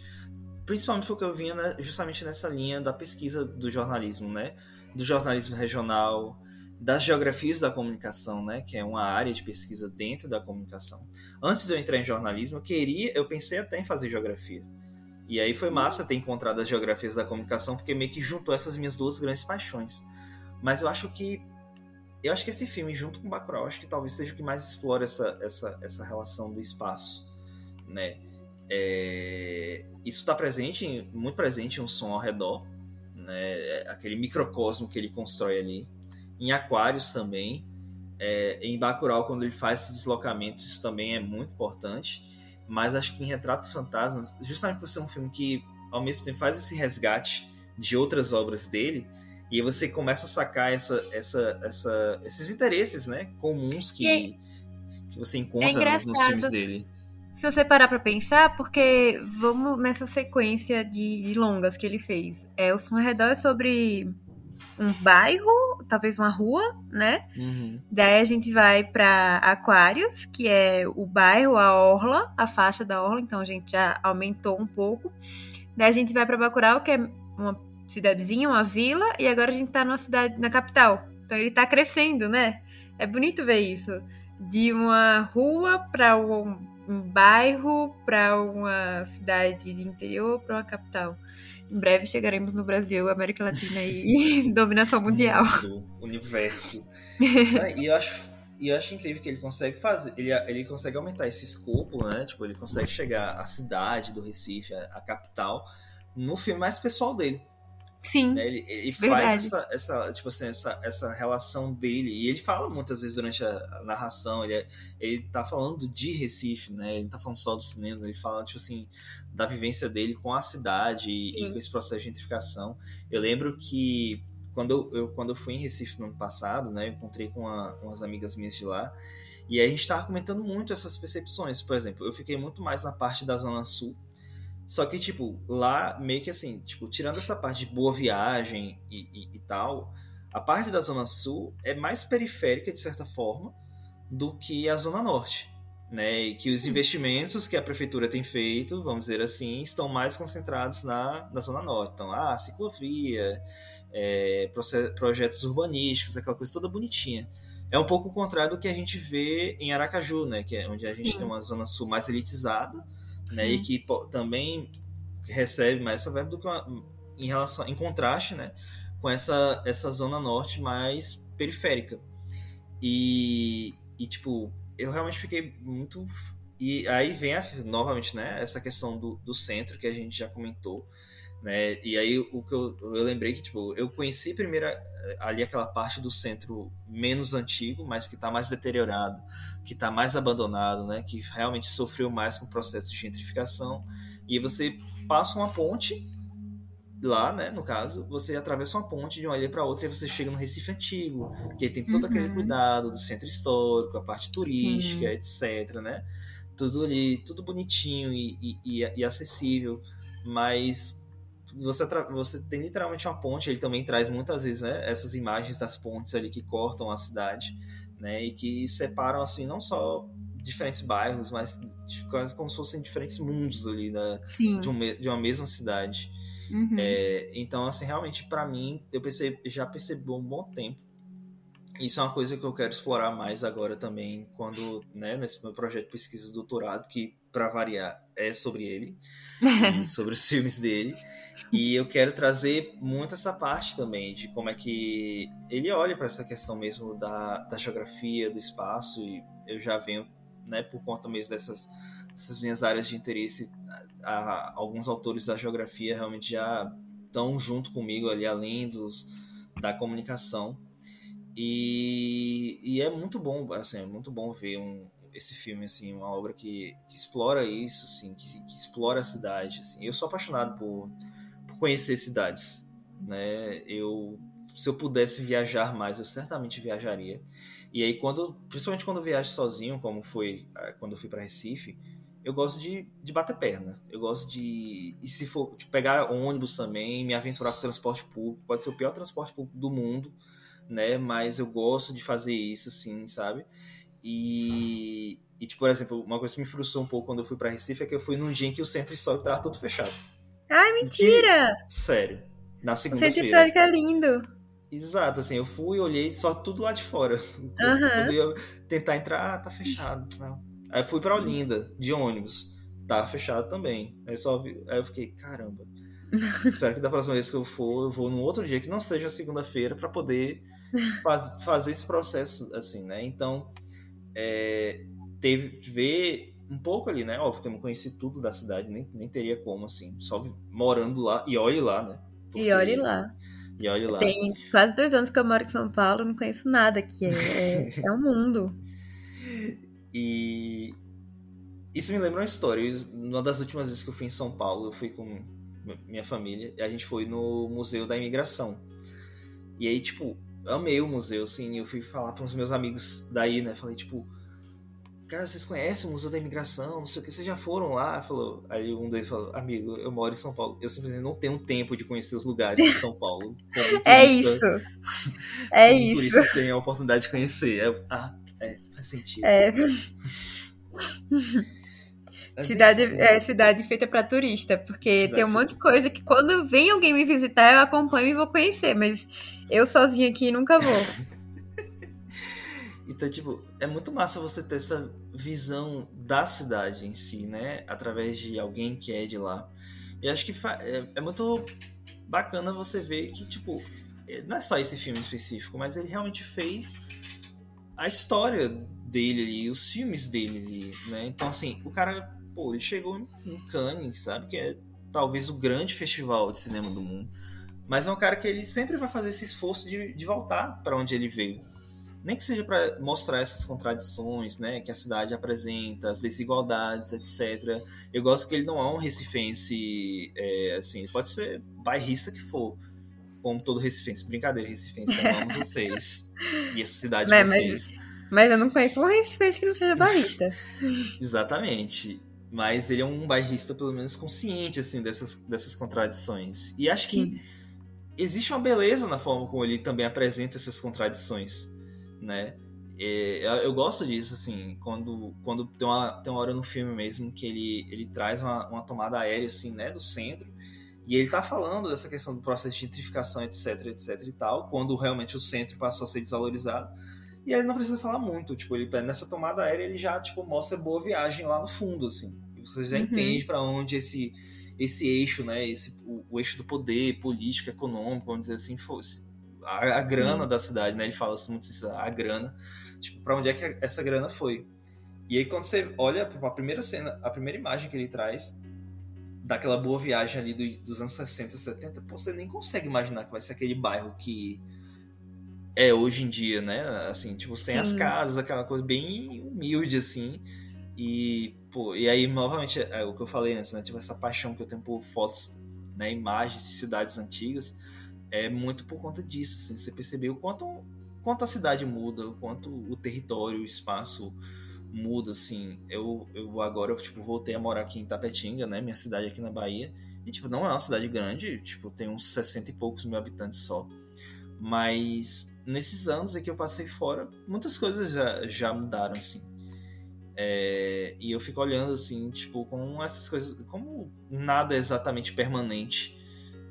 Principalmente porque eu vinha né, justamente nessa linha da pesquisa do jornalismo, né? Do jornalismo regional, das geografias da comunicação, né? Que é uma área de pesquisa dentro da comunicação. Antes de eu entrar em jornalismo, eu queria, eu pensei até em fazer geografia. E aí foi massa ter encontrado as geografias da comunicação, porque meio que juntou essas minhas duas grandes paixões. Mas eu acho que eu acho que esse filme, junto com Bacurau, acho que talvez seja o que mais explora essa, essa, essa relação do espaço, né? É, isso está presente, muito presente em um som ao redor, né? Aquele microcosmo que ele constrói ali. Em Aquários também. É, em Bacurau, quando ele faz esse deslocamento, isso também é muito importante. Mas acho que em Retrato Fantasmas, justamente por ser um filme que ao mesmo tempo faz esse resgate de outras obras dele, e aí você começa a sacar essa, essa, essa, esses interesses né, comuns que, que você encontra é nos, filmes dele. Se você parar pra pensar, porque vamos nessa sequência de, de longas que ele fez. É, o Som Redor é sobre um bairro, talvez uma rua, né? Uhum. Daí a gente vai para Aquários, que é o bairro, a orla, a faixa da orla, então a gente já aumentou um pouco. Daí a gente vai para Bacurau, que é uma cidadezinha, uma vila, e agora a gente tá numa cidade, na capital. Então ele tá crescendo, né? É bonito ver isso. De uma rua para um, um bairro, para uma cidade de interior, para uma capital. Em breve chegaremos no Brasil, América Latina e dominação mundial. Do universo. e eu acho, e eu acho incrível que ele consegue fazer, ele, ele consegue aumentar esse escopo, né? Tipo, ele consegue chegar à cidade do Recife, a capital, no filme mais pessoal dele. Sim. Né? Ele, ele faz essa, essa, tipo assim, essa, essa relação dele. E ele fala muitas vezes durante a, a narração, ele, ele tá falando de Recife, né? Ele não tá falando só dos cinemas, ele fala, tipo assim, da vivência dele com a cidade e, e com esse processo de gentrificação. Eu lembro que quando eu, eu, quando eu fui em Recife no ano passado, né? Eu encontrei com uma, umas amigas minhas de lá. E aí a gente tava comentando muito essas percepções. Por exemplo, eu fiquei muito mais na parte da Zona Sul só que, tipo, lá meio que assim, tipo, tirando essa parte de boa viagem e, e, e, tal, a parte da Zona Sul é mais periférica, de certa forma, do que a Zona Norte. Né? E que os investimentos que a prefeitura tem feito, vamos dizer assim, estão mais concentrados na, na Zona Norte. Então, ah, ciclovia, é, projetos urbanísticos, aquela coisa toda bonitinha. É um pouco o contrário do que a gente vê em Aracaju, né? Que é onde a gente tem uma Zona Sul mais elitizada né? E que pô, também recebe mais essa verba do que uma, em relação em contraste, né, com essa essa zona norte mais periférica. E, e tipo, eu realmente fiquei muito e aí vem a, novamente, né, essa questão do, do centro que a gente já comentou, né? E aí o que eu, eu lembrei que tipo, eu conheci primeiro ali aquela parte do centro menos antigo, mas que está mais deteriorado, que está mais abandonado, né? Que realmente sofreu mais com o processo de gentrificação. E você passa uma ponte lá, né, no caso, você atravessa uma ponte de uma ilha para outra e você chega no Recife antigo, que tem todo uhum. aquele cuidado do centro histórico, a parte turística, uhum. etc, né? Tudo ali, tudo bonitinho e, e, e acessível, mas você, você tem literalmente uma ponte, ele também traz muitas vezes né, essas imagens das pontes ali que cortam a cidade, né, e que separam assim não só diferentes bairros, mas quase como se fossem diferentes mundos ali da, de, um, de uma mesma cidade. Uhum. É, então, assim, realmente para mim, eu percebi, já percebi um bom tempo. Isso é uma coisa que eu quero explorar mais agora também, quando, né, nesse meu projeto de pesquisa de doutorado, que para variar é sobre ele, sobre os filmes dele. E eu quero trazer muito essa parte também de como é que ele olha para essa questão mesmo da, da geografia, do espaço, e eu já venho, né, por conta mesmo dessas, dessas minhas áreas de interesse, a, a, alguns autores da geografia realmente já estão junto comigo ali, além dos, da comunicação. E, e é muito bom, assim, é muito bom ver um, esse filme, assim, uma obra que, que explora isso, assim, que, que explora a cidade, assim. Eu sou apaixonado por conhecer cidades, né? Eu se eu pudesse viajar mais, eu certamente viajaria. E aí quando, principalmente quando eu viajo sozinho, como foi ah, quando eu fui para Recife, eu gosto de, de bater perna. Eu gosto de e se for de pegar ônibus também, me aventurar com transporte público, pode ser o pior transporte público do mundo, né? Mas eu gosto de fazer isso, assim, sabe? E, e tipo, por exemplo, uma coisa que me frustrou um pouco quando eu fui para Recife é que eu fui num dia em que o centro histórico tava todo fechado. Ai, mentira! Sério. Na segunda-feira. Centro histórico é lindo. Exato, assim, eu fui e olhei só tudo lá de fora. Uhum. Quando eu ia tentar entrar, ah, tá fechado. Não. Aí eu fui pra Olinda, de ônibus. Tava fechado também. Aí, só vi, aí eu fiquei, caramba. Espero que da próxima vez que eu for, eu vou num outro dia que não seja segunda-feira para poder faz, fazer esse processo assim, né? Então, é, teve ver um pouco ali, né? Óbvio que eu não conheci tudo da cidade, nem, nem teria como, assim, só morando lá e olhe lá, né? Porque... E olhe lá. E olhe lá. Tem quase dois anos que eu moro em São Paulo, não conheço nada aqui. É, é, é um mundo. E isso me lembra uma história. Uma das últimas vezes que eu fui em São Paulo, eu fui com minha família, e a gente foi no Museu da Imigração. E aí, tipo, amei o museu, assim, eu fui falar para os meus amigos daí, né? Falei, tipo, cara, vocês conhecem o Museu da Imigração, não sei o que, vocês já foram lá? Falou, aí um deles falou, amigo, eu moro em São Paulo, eu simplesmente não tenho tempo de conhecer os lugares de São Paulo. é isso. É isso. Por isso eu tenho a oportunidade de conhecer. Eu, ah, é, faz sentido. É. Cidade, é cidade feita para turista, porque tem um monte de coisa que quando vem alguém me visitar, eu acompanho e vou conhecer, mas eu sozinha aqui nunca vou. Então, tipo, é muito massa você ter essa visão da cidade em si, né? Através de alguém que é de lá. E acho que é, é muito bacana você ver que, tipo, é, não é só esse filme específico, mas ele realmente fez a história dele ali, os filmes dele ali, né? Então, assim, o cara pô, ele chegou em Cannes, sabe? Que é talvez o grande festival de cinema do mundo. Mas é um cara que ele sempre vai fazer esse esforço de, de voltar para onde ele veio. Nem que seja para mostrar essas contradições, né, que a cidade apresenta, as desigualdades, etc. Eu gosto que ele não é um recifense, é, assim, ele pode ser bairrista que for, como todo recifense. Brincadeira, recifense, amamos vocês e a cidade de vocês. Mas, mas eu não conheço um recifense que não seja bairrista. Exatamente. Mas ele é um bairrista, pelo menos, consciente, assim, dessas, dessas contradições. E acho que Sim. existe uma beleza na forma como ele também apresenta essas contradições, né? É, eu gosto disso, assim, quando, quando tem, uma, tem uma hora no filme mesmo que ele, ele traz uma, uma tomada aérea, assim, né, do centro, e ele tá falando dessa questão do processo de gentrificação, etc, etc e tal, quando realmente o centro passou a ser desvalorizado. E ele não precisa falar muito, tipo, ele nessa tomada aérea ele já tipo mostra boa viagem lá no fundo, assim. E você já uhum. entende para onde esse esse eixo, né, esse o, o, eixo do poder político, econômico, vamos dizer assim, fosse a, a grana uhum. da cidade, né? Ele fala assim, muito isso, a grana, tipo, para onde é que essa grana foi? E aí quando você olha a primeira cena, a primeira imagem que ele traz daquela boa viagem ali do, dos anos 60, 70, pô, você nem consegue imaginar que vai ser aquele bairro que é hoje em dia, né? Assim, tipo, você tem Sim. as casas, aquela coisa bem humilde, assim. E, pô, e aí, novamente, é o que eu falei antes, né? Tipo, essa paixão que eu tenho por fotos, né? Imagens de cidades antigas, é muito por conta disso, assim. Você percebeu quanto, quanto a cidade muda, o quanto o território, o espaço muda, assim. Eu, eu agora, eu, tipo, voltei a morar aqui em Tapetinga, né? Minha cidade aqui na Bahia. E, tipo, não é uma cidade grande, tipo, tem uns 60 e poucos mil habitantes só. Mas nesses anos em que eu passei fora, muitas coisas já, já mudaram, assim. É, e eu fico olhando, assim, tipo, com essas coisas, como nada é exatamente permanente,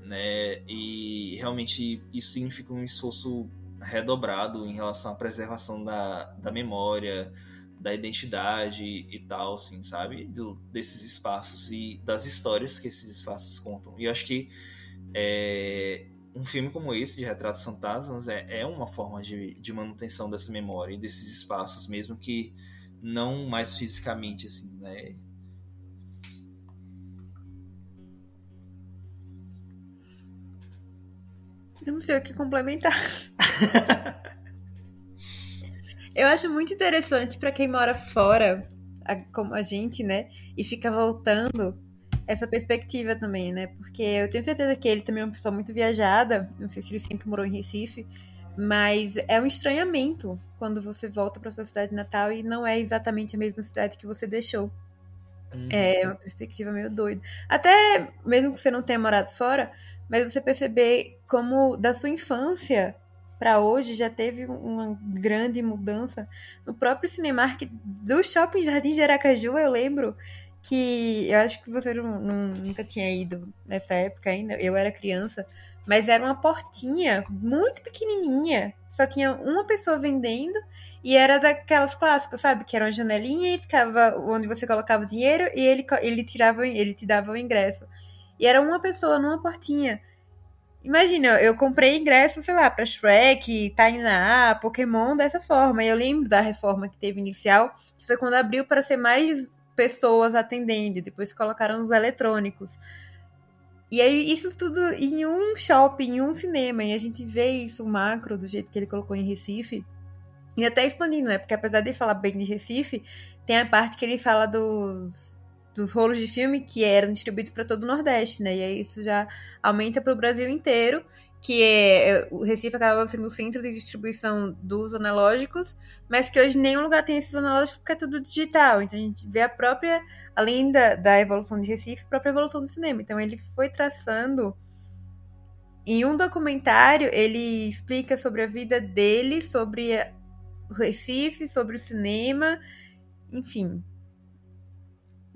né? E realmente isso significa um esforço redobrado em relação à preservação da, da memória, da identidade e tal, assim, sabe? Do, desses espaços e das histórias que esses espaços contam. E eu acho que é, um filme como esse, de Retratos Fantasmas, é, é uma forma de, de manutenção dessa memória e desses espaços, mesmo que não mais fisicamente, assim, né? Eu não sei o que complementar. Eu acho muito interessante para quem mora fora, como a gente, né? E fica voltando essa perspectiva também, né? Porque eu tenho certeza que ele também é uma pessoa muito viajada, não sei se ele sempre morou em Recife, mas é um estranhamento quando você volta para sua cidade natal e não é exatamente a mesma cidade que você deixou. Uhum. É uma perspectiva meio doida. Até mesmo que você não tenha morado fora, mas você perceber como da sua infância para hoje já teve uma grande mudança no próprio Cinemark do Shopping Jardim de Aracaju, eu lembro que eu acho que você não, não, nunca tinha ido nessa época ainda, eu era criança, mas era uma portinha muito pequenininha, só tinha uma pessoa vendendo e era daquelas clássicas, sabe? Que era uma janelinha e ficava onde você colocava o dinheiro e ele, ele tirava, ele te dava o ingresso. E era uma pessoa numa portinha. Imagina, eu comprei ingresso, sei lá, pra Shrek, Tainá, Pokémon dessa forma. E eu lembro da reforma que teve inicial, que foi quando abriu para ser mais pessoas atendendo, depois colocaram os eletrônicos. E aí, isso tudo em um shopping, em um cinema, e a gente vê isso macro do jeito que ele colocou em Recife. E até expandindo, né? Porque apesar de falar bem de Recife, tem a parte que ele fala dos, dos rolos de filme que eram distribuídos para todo o Nordeste, né? E aí isso já aumenta para o Brasil inteiro, que é, é o Recife acaba sendo o centro de distribuição dos analógicos, mas que hoje nenhum lugar tem esses analógicos porque é tudo digital. Então a gente vê a própria, além da, da evolução de Recife, a própria evolução do cinema. Então ele foi traçando em um documentário, ele explica sobre a vida dele, sobre o Recife, sobre o cinema, enfim,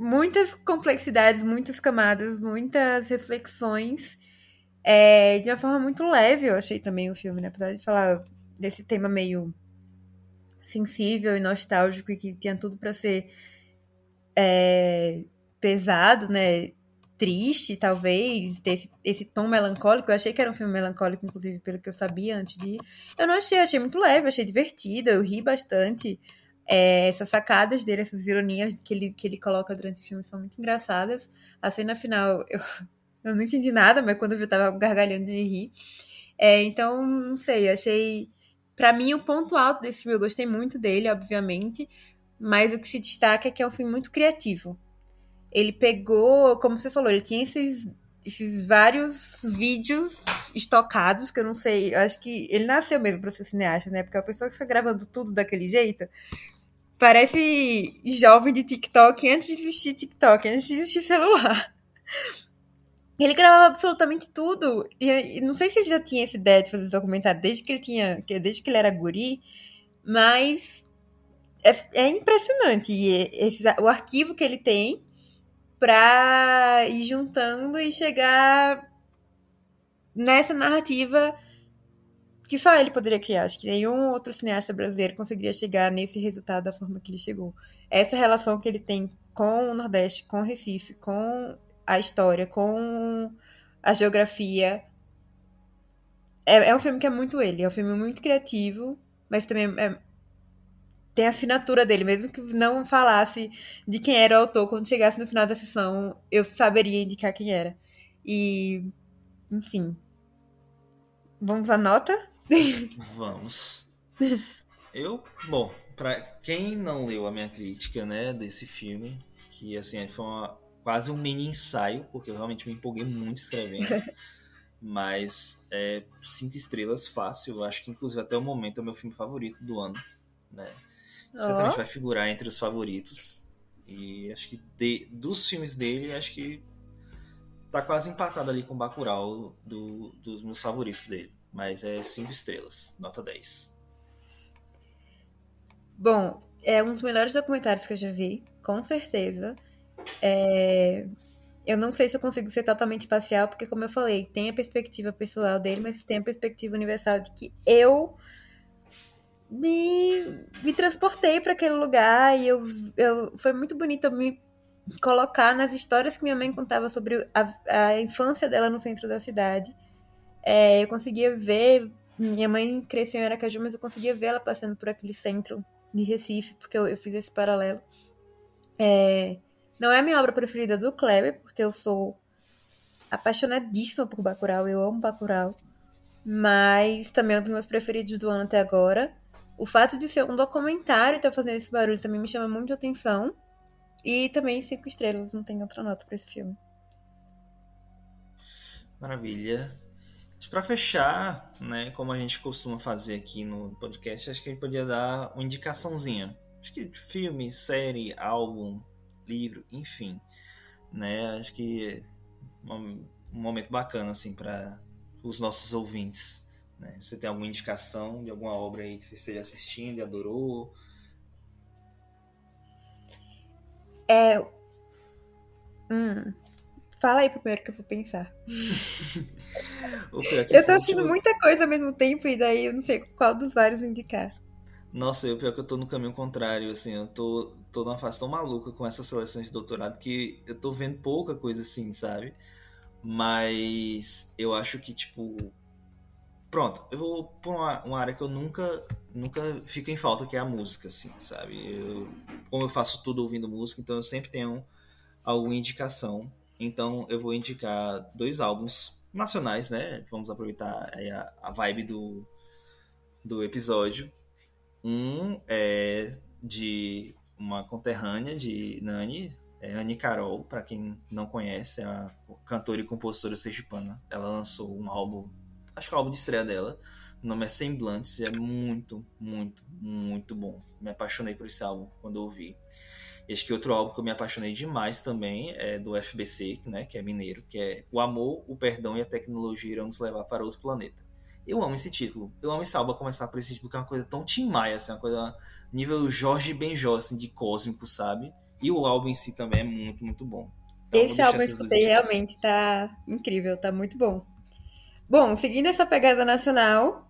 muitas complexidades, muitas camadas, muitas reflexões. É, de uma forma muito leve, eu achei também o filme, né? Apesar de falar desse tema meio sensível e nostálgico e que tinha tudo para ser é, pesado, né? Triste, talvez, ter esse, tom melancólico. Eu achei que era um filme melancólico, inclusive, pelo que eu sabia antes de ir. Eu não achei, achei muito leve, achei divertido, eu ri bastante. É, essas sacadas dele, essas ironias que ele, que ele coloca durante o filme são muito engraçadas. A cena final, eu, eu não entendi nada, mas quando eu vi, eu tava gargalhando de rir. É, então, não sei, eu achei. Pra mim, o ponto alto desse filme, eu gostei muito dele, obviamente, mas o que se destaca é que é um filme muito criativo. Ele pegou, como você falou, ele tinha esses, esses vários vídeos estocados, que eu não sei, eu acho que ele nasceu mesmo pra ser cineasta, né? Porque a pessoa que foi gravando tudo daquele jeito, Parece jovem de TikTok antes de existir TikTok, antes de existir celular. Ele gravava absolutamente tudo. E, não sei se ele já tinha essa ideia de fazer esse documentário desde que ele tinha. Desde que ele era guri, mas é, é impressionante esse, o arquivo que ele tem para ir juntando e chegar nessa narrativa que só ele poderia criar. Acho que nenhum outro cineasta brasileiro conseguiria chegar nesse resultado da forma que ele chegou. Essa relação que ele tem com o Nordeste, com o Recife, com a história, com a geografia. É, é um filme que é muito ele, é um filme muito criativo, mas também é, tem a assinatura dele, mesmo que não falasse de quem era o autor, quando chegasse no final da sessão, eu saberia indicar quem era. E, enfim. Vamos à nota? Vamos. Eu, bom, para quem não leu a minha crítica, né, desse filme, que assim foi uma, quase um mini ensaio, porque eu realmente me empolguei muito escrevendo. Mas é, cinco estrelas fácil, eu acho que inclusive até o momento é o meu filme favorito do ano, né? Certamente vai figurar entre os favoritos. E acho que de, dos filmes dele, acho que tá quase empatado ali com o Bacurau do, dos meus favoritos dele. Mas é 5 estrelas, nota 10. Bom, é um dos melhores documentários que eu já vi, com certeza. É... Eu não sei se eu consigo ser totalmente parcial, porque, como eu falei, tem a perspectiva pessoal dele, mas tem a perspectiva universal de que eu me, me transportei para aquele lugar e eu, eu foi muito bonito eu me colocar nas histórias que minha mãe contava sobre a, a infância dela no centro da cidade. É, eu conseguia ver. Minha mãe cresceu em Aracaju, mas eu conseguia ver ela passando por aquele centro de Recife, porque eu, eu fiz esse paralelo. É, não é a minha obra preferida do Kleber, porque eu sou apaixonadíssima por Bacurau, eu amo Bacurau, mas também é um dos meus preferidos do ano até agora. O fato de ser um documentário estar tá fazendo esse barulho também me chama muito atenção. E também cinco estrelas, não tem outra nota para esse filme. Maravilha. Para fechar, né, como a gente costuma fazer aqui no podcast, acho que a gente podia dar uma indicaçãozinha. Acho que filme, série, álbum, livro, enfim, né? Acho que é um, momento bacana assim para os nossos ouvintes. Né? Você tem alguma indicação de alguma obra aí que você esteja assistindo e adorou? É. Hum. Fala aí primeiro que eu vou pensar. eu tô assistindo muita coisa ao mesmo tempo e daí eu não sei qual dos vários indicar. Nossa, eu pior que eu tô no caminho contrário, assim, eu tô, tô numa fase tão maluca com essas seleções de doutorado que eu tô vendo pouca coisa assim, sabe? Mas eu acho que, tipo. Pronto, eu vou por uma, uma área que eu nunca, nunca fico em falta, que é a música, assim, sabe? Eu, como eu faço tudo ouvindo música, então eu sempre tenho alguma indicação. Então eu vou indicar dois álbuns nacionais, né? Vamos aproveitar a, a vibe do, do episódio. Um é de uma conterrânea de Nani, é Anne Carol, para quem não conhece, é a cantora e compositora sergipana. Ela lançou um álbum, acho que é o álbum de estreia dela. O nome é Semblantes e é muito, muito, muito bom. Me apaixonei por esse álbum quando ouvi. E acho que outro álbum que eu me apaixonei demais também é do FBC, né, que é mineiro, que é O Amor, o Perdão e a Tecnologia irão nos levar para outro planeta. Eu amo esse título. Eu amo esse álbum começar por esse título, que é uma coisa tão Tim Maia, assim, uma coisa nível Jorge Benjó, assim, de cósmico, sabe? E o álbum em si também é muito, muito bom. Então, Esse álbum eu escutei realmente tá incrível, tá muito bom. Bom, seguindo essa pegada nacional,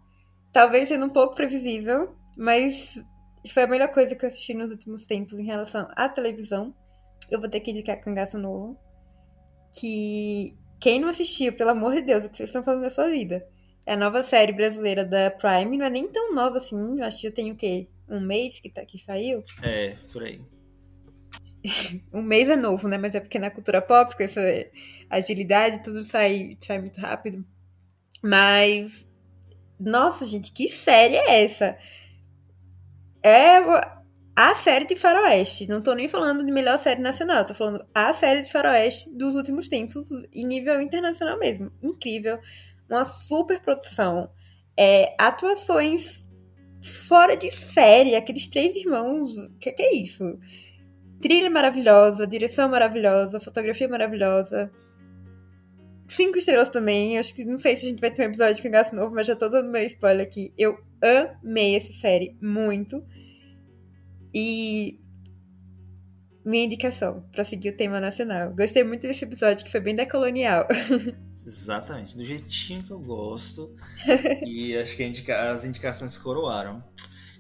talvez sendo um pouco previsível, mas foi a melhor coisa que eu assisti nos últimos tempos em relação à televisão. Eu vou ter que indicar Cangaço Novo. Que quem não assistiu, pelo amor de Deus, o que vocês estão fazendo na sua vida? É a nova série brasileira da Prime, não é nem tão nova assim, eu acho que já tem o quê? Um mês que, tá, que saiu? É, por aí. um mês é novo, né? Mas é porque na cultura pop, com essa agilidade, tudo sai, sai muito rápido. Mas. Nossa, gente, que série é essa? É a série de Faroeste. Não tô nem falando de melhor série nacional, tô falando a série de Faroeste dos últimos tempos, em nível internacional mesmo. Incrível. Uma super produção. É, atuações fora de série. Aqueles três irmãos. O que, que é isso? Trilha maravilhosa, direção maravilhosa, fotografia maravilhosa. Cinco estrelas também. Acho que não sei se a gente vai ter um episódio de Cangaço novo, mas já tô dando meu spoiler aqui. Eu amei essa série muito. E minha indicação para seguir o tema nacional. Gostei muito desse episódio que foi bem decolonial. Exatamente, do jeitinho que eu gosto. e acho que indica as indicações coroaram.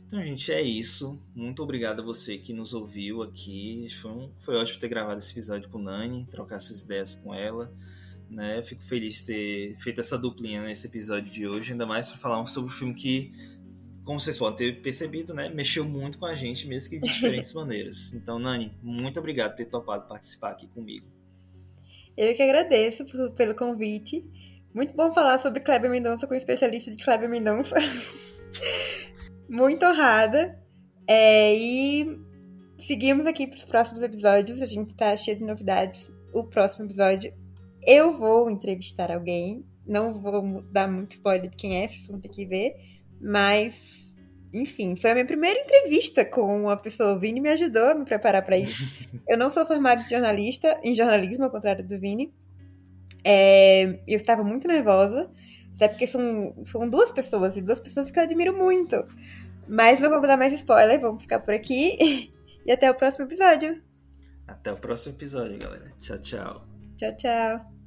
Então, gente, é isso. Muito obrigado a você que nos ouviu aqui. Foi, um, foi ótimo ter gravado esse episódio com Nani, trocar essas ideias com ela. Né? Fico feliz de ter feito essa duplinha nesse episódio de hoje, ainda mais para falar sobre um filme que, como vocês podem ter percebido, né, mexeu muito com a gente, mesmo que de diferentes maneiras. Então, Nani, muito obrigado por ter topado participar aqui comigo. Eu que agradeço por, pelo convite. Muito bom falar sobre Kleber Mendonça com um especialista de Kleber Mendonça. muito honrada. É, e seguimos aqui para os próximos episódios. A gente está cheio de novidades. O próximo episódio eu vou entrevistar alguém. Não vou dar muito spoiler de quem é, vocês vão ter que ver. Mas, enfim, foi a minha primeira entrevista com uma pessoa. O Vini me ajudou a me preparar para isso. eu não sou formada em jornalista, em jornalismo, ao contrário do Vini. É, eu estava muito nervosa. Até porque são, são duas pessoas, e duas pessoas que eu admiro muito. Mas não vamos dar mais spoiler, vamos ficar por aqui. E até o próximo episódio. Até o próximo episódio, galera. Tchau, tchau. Tchau, tchau.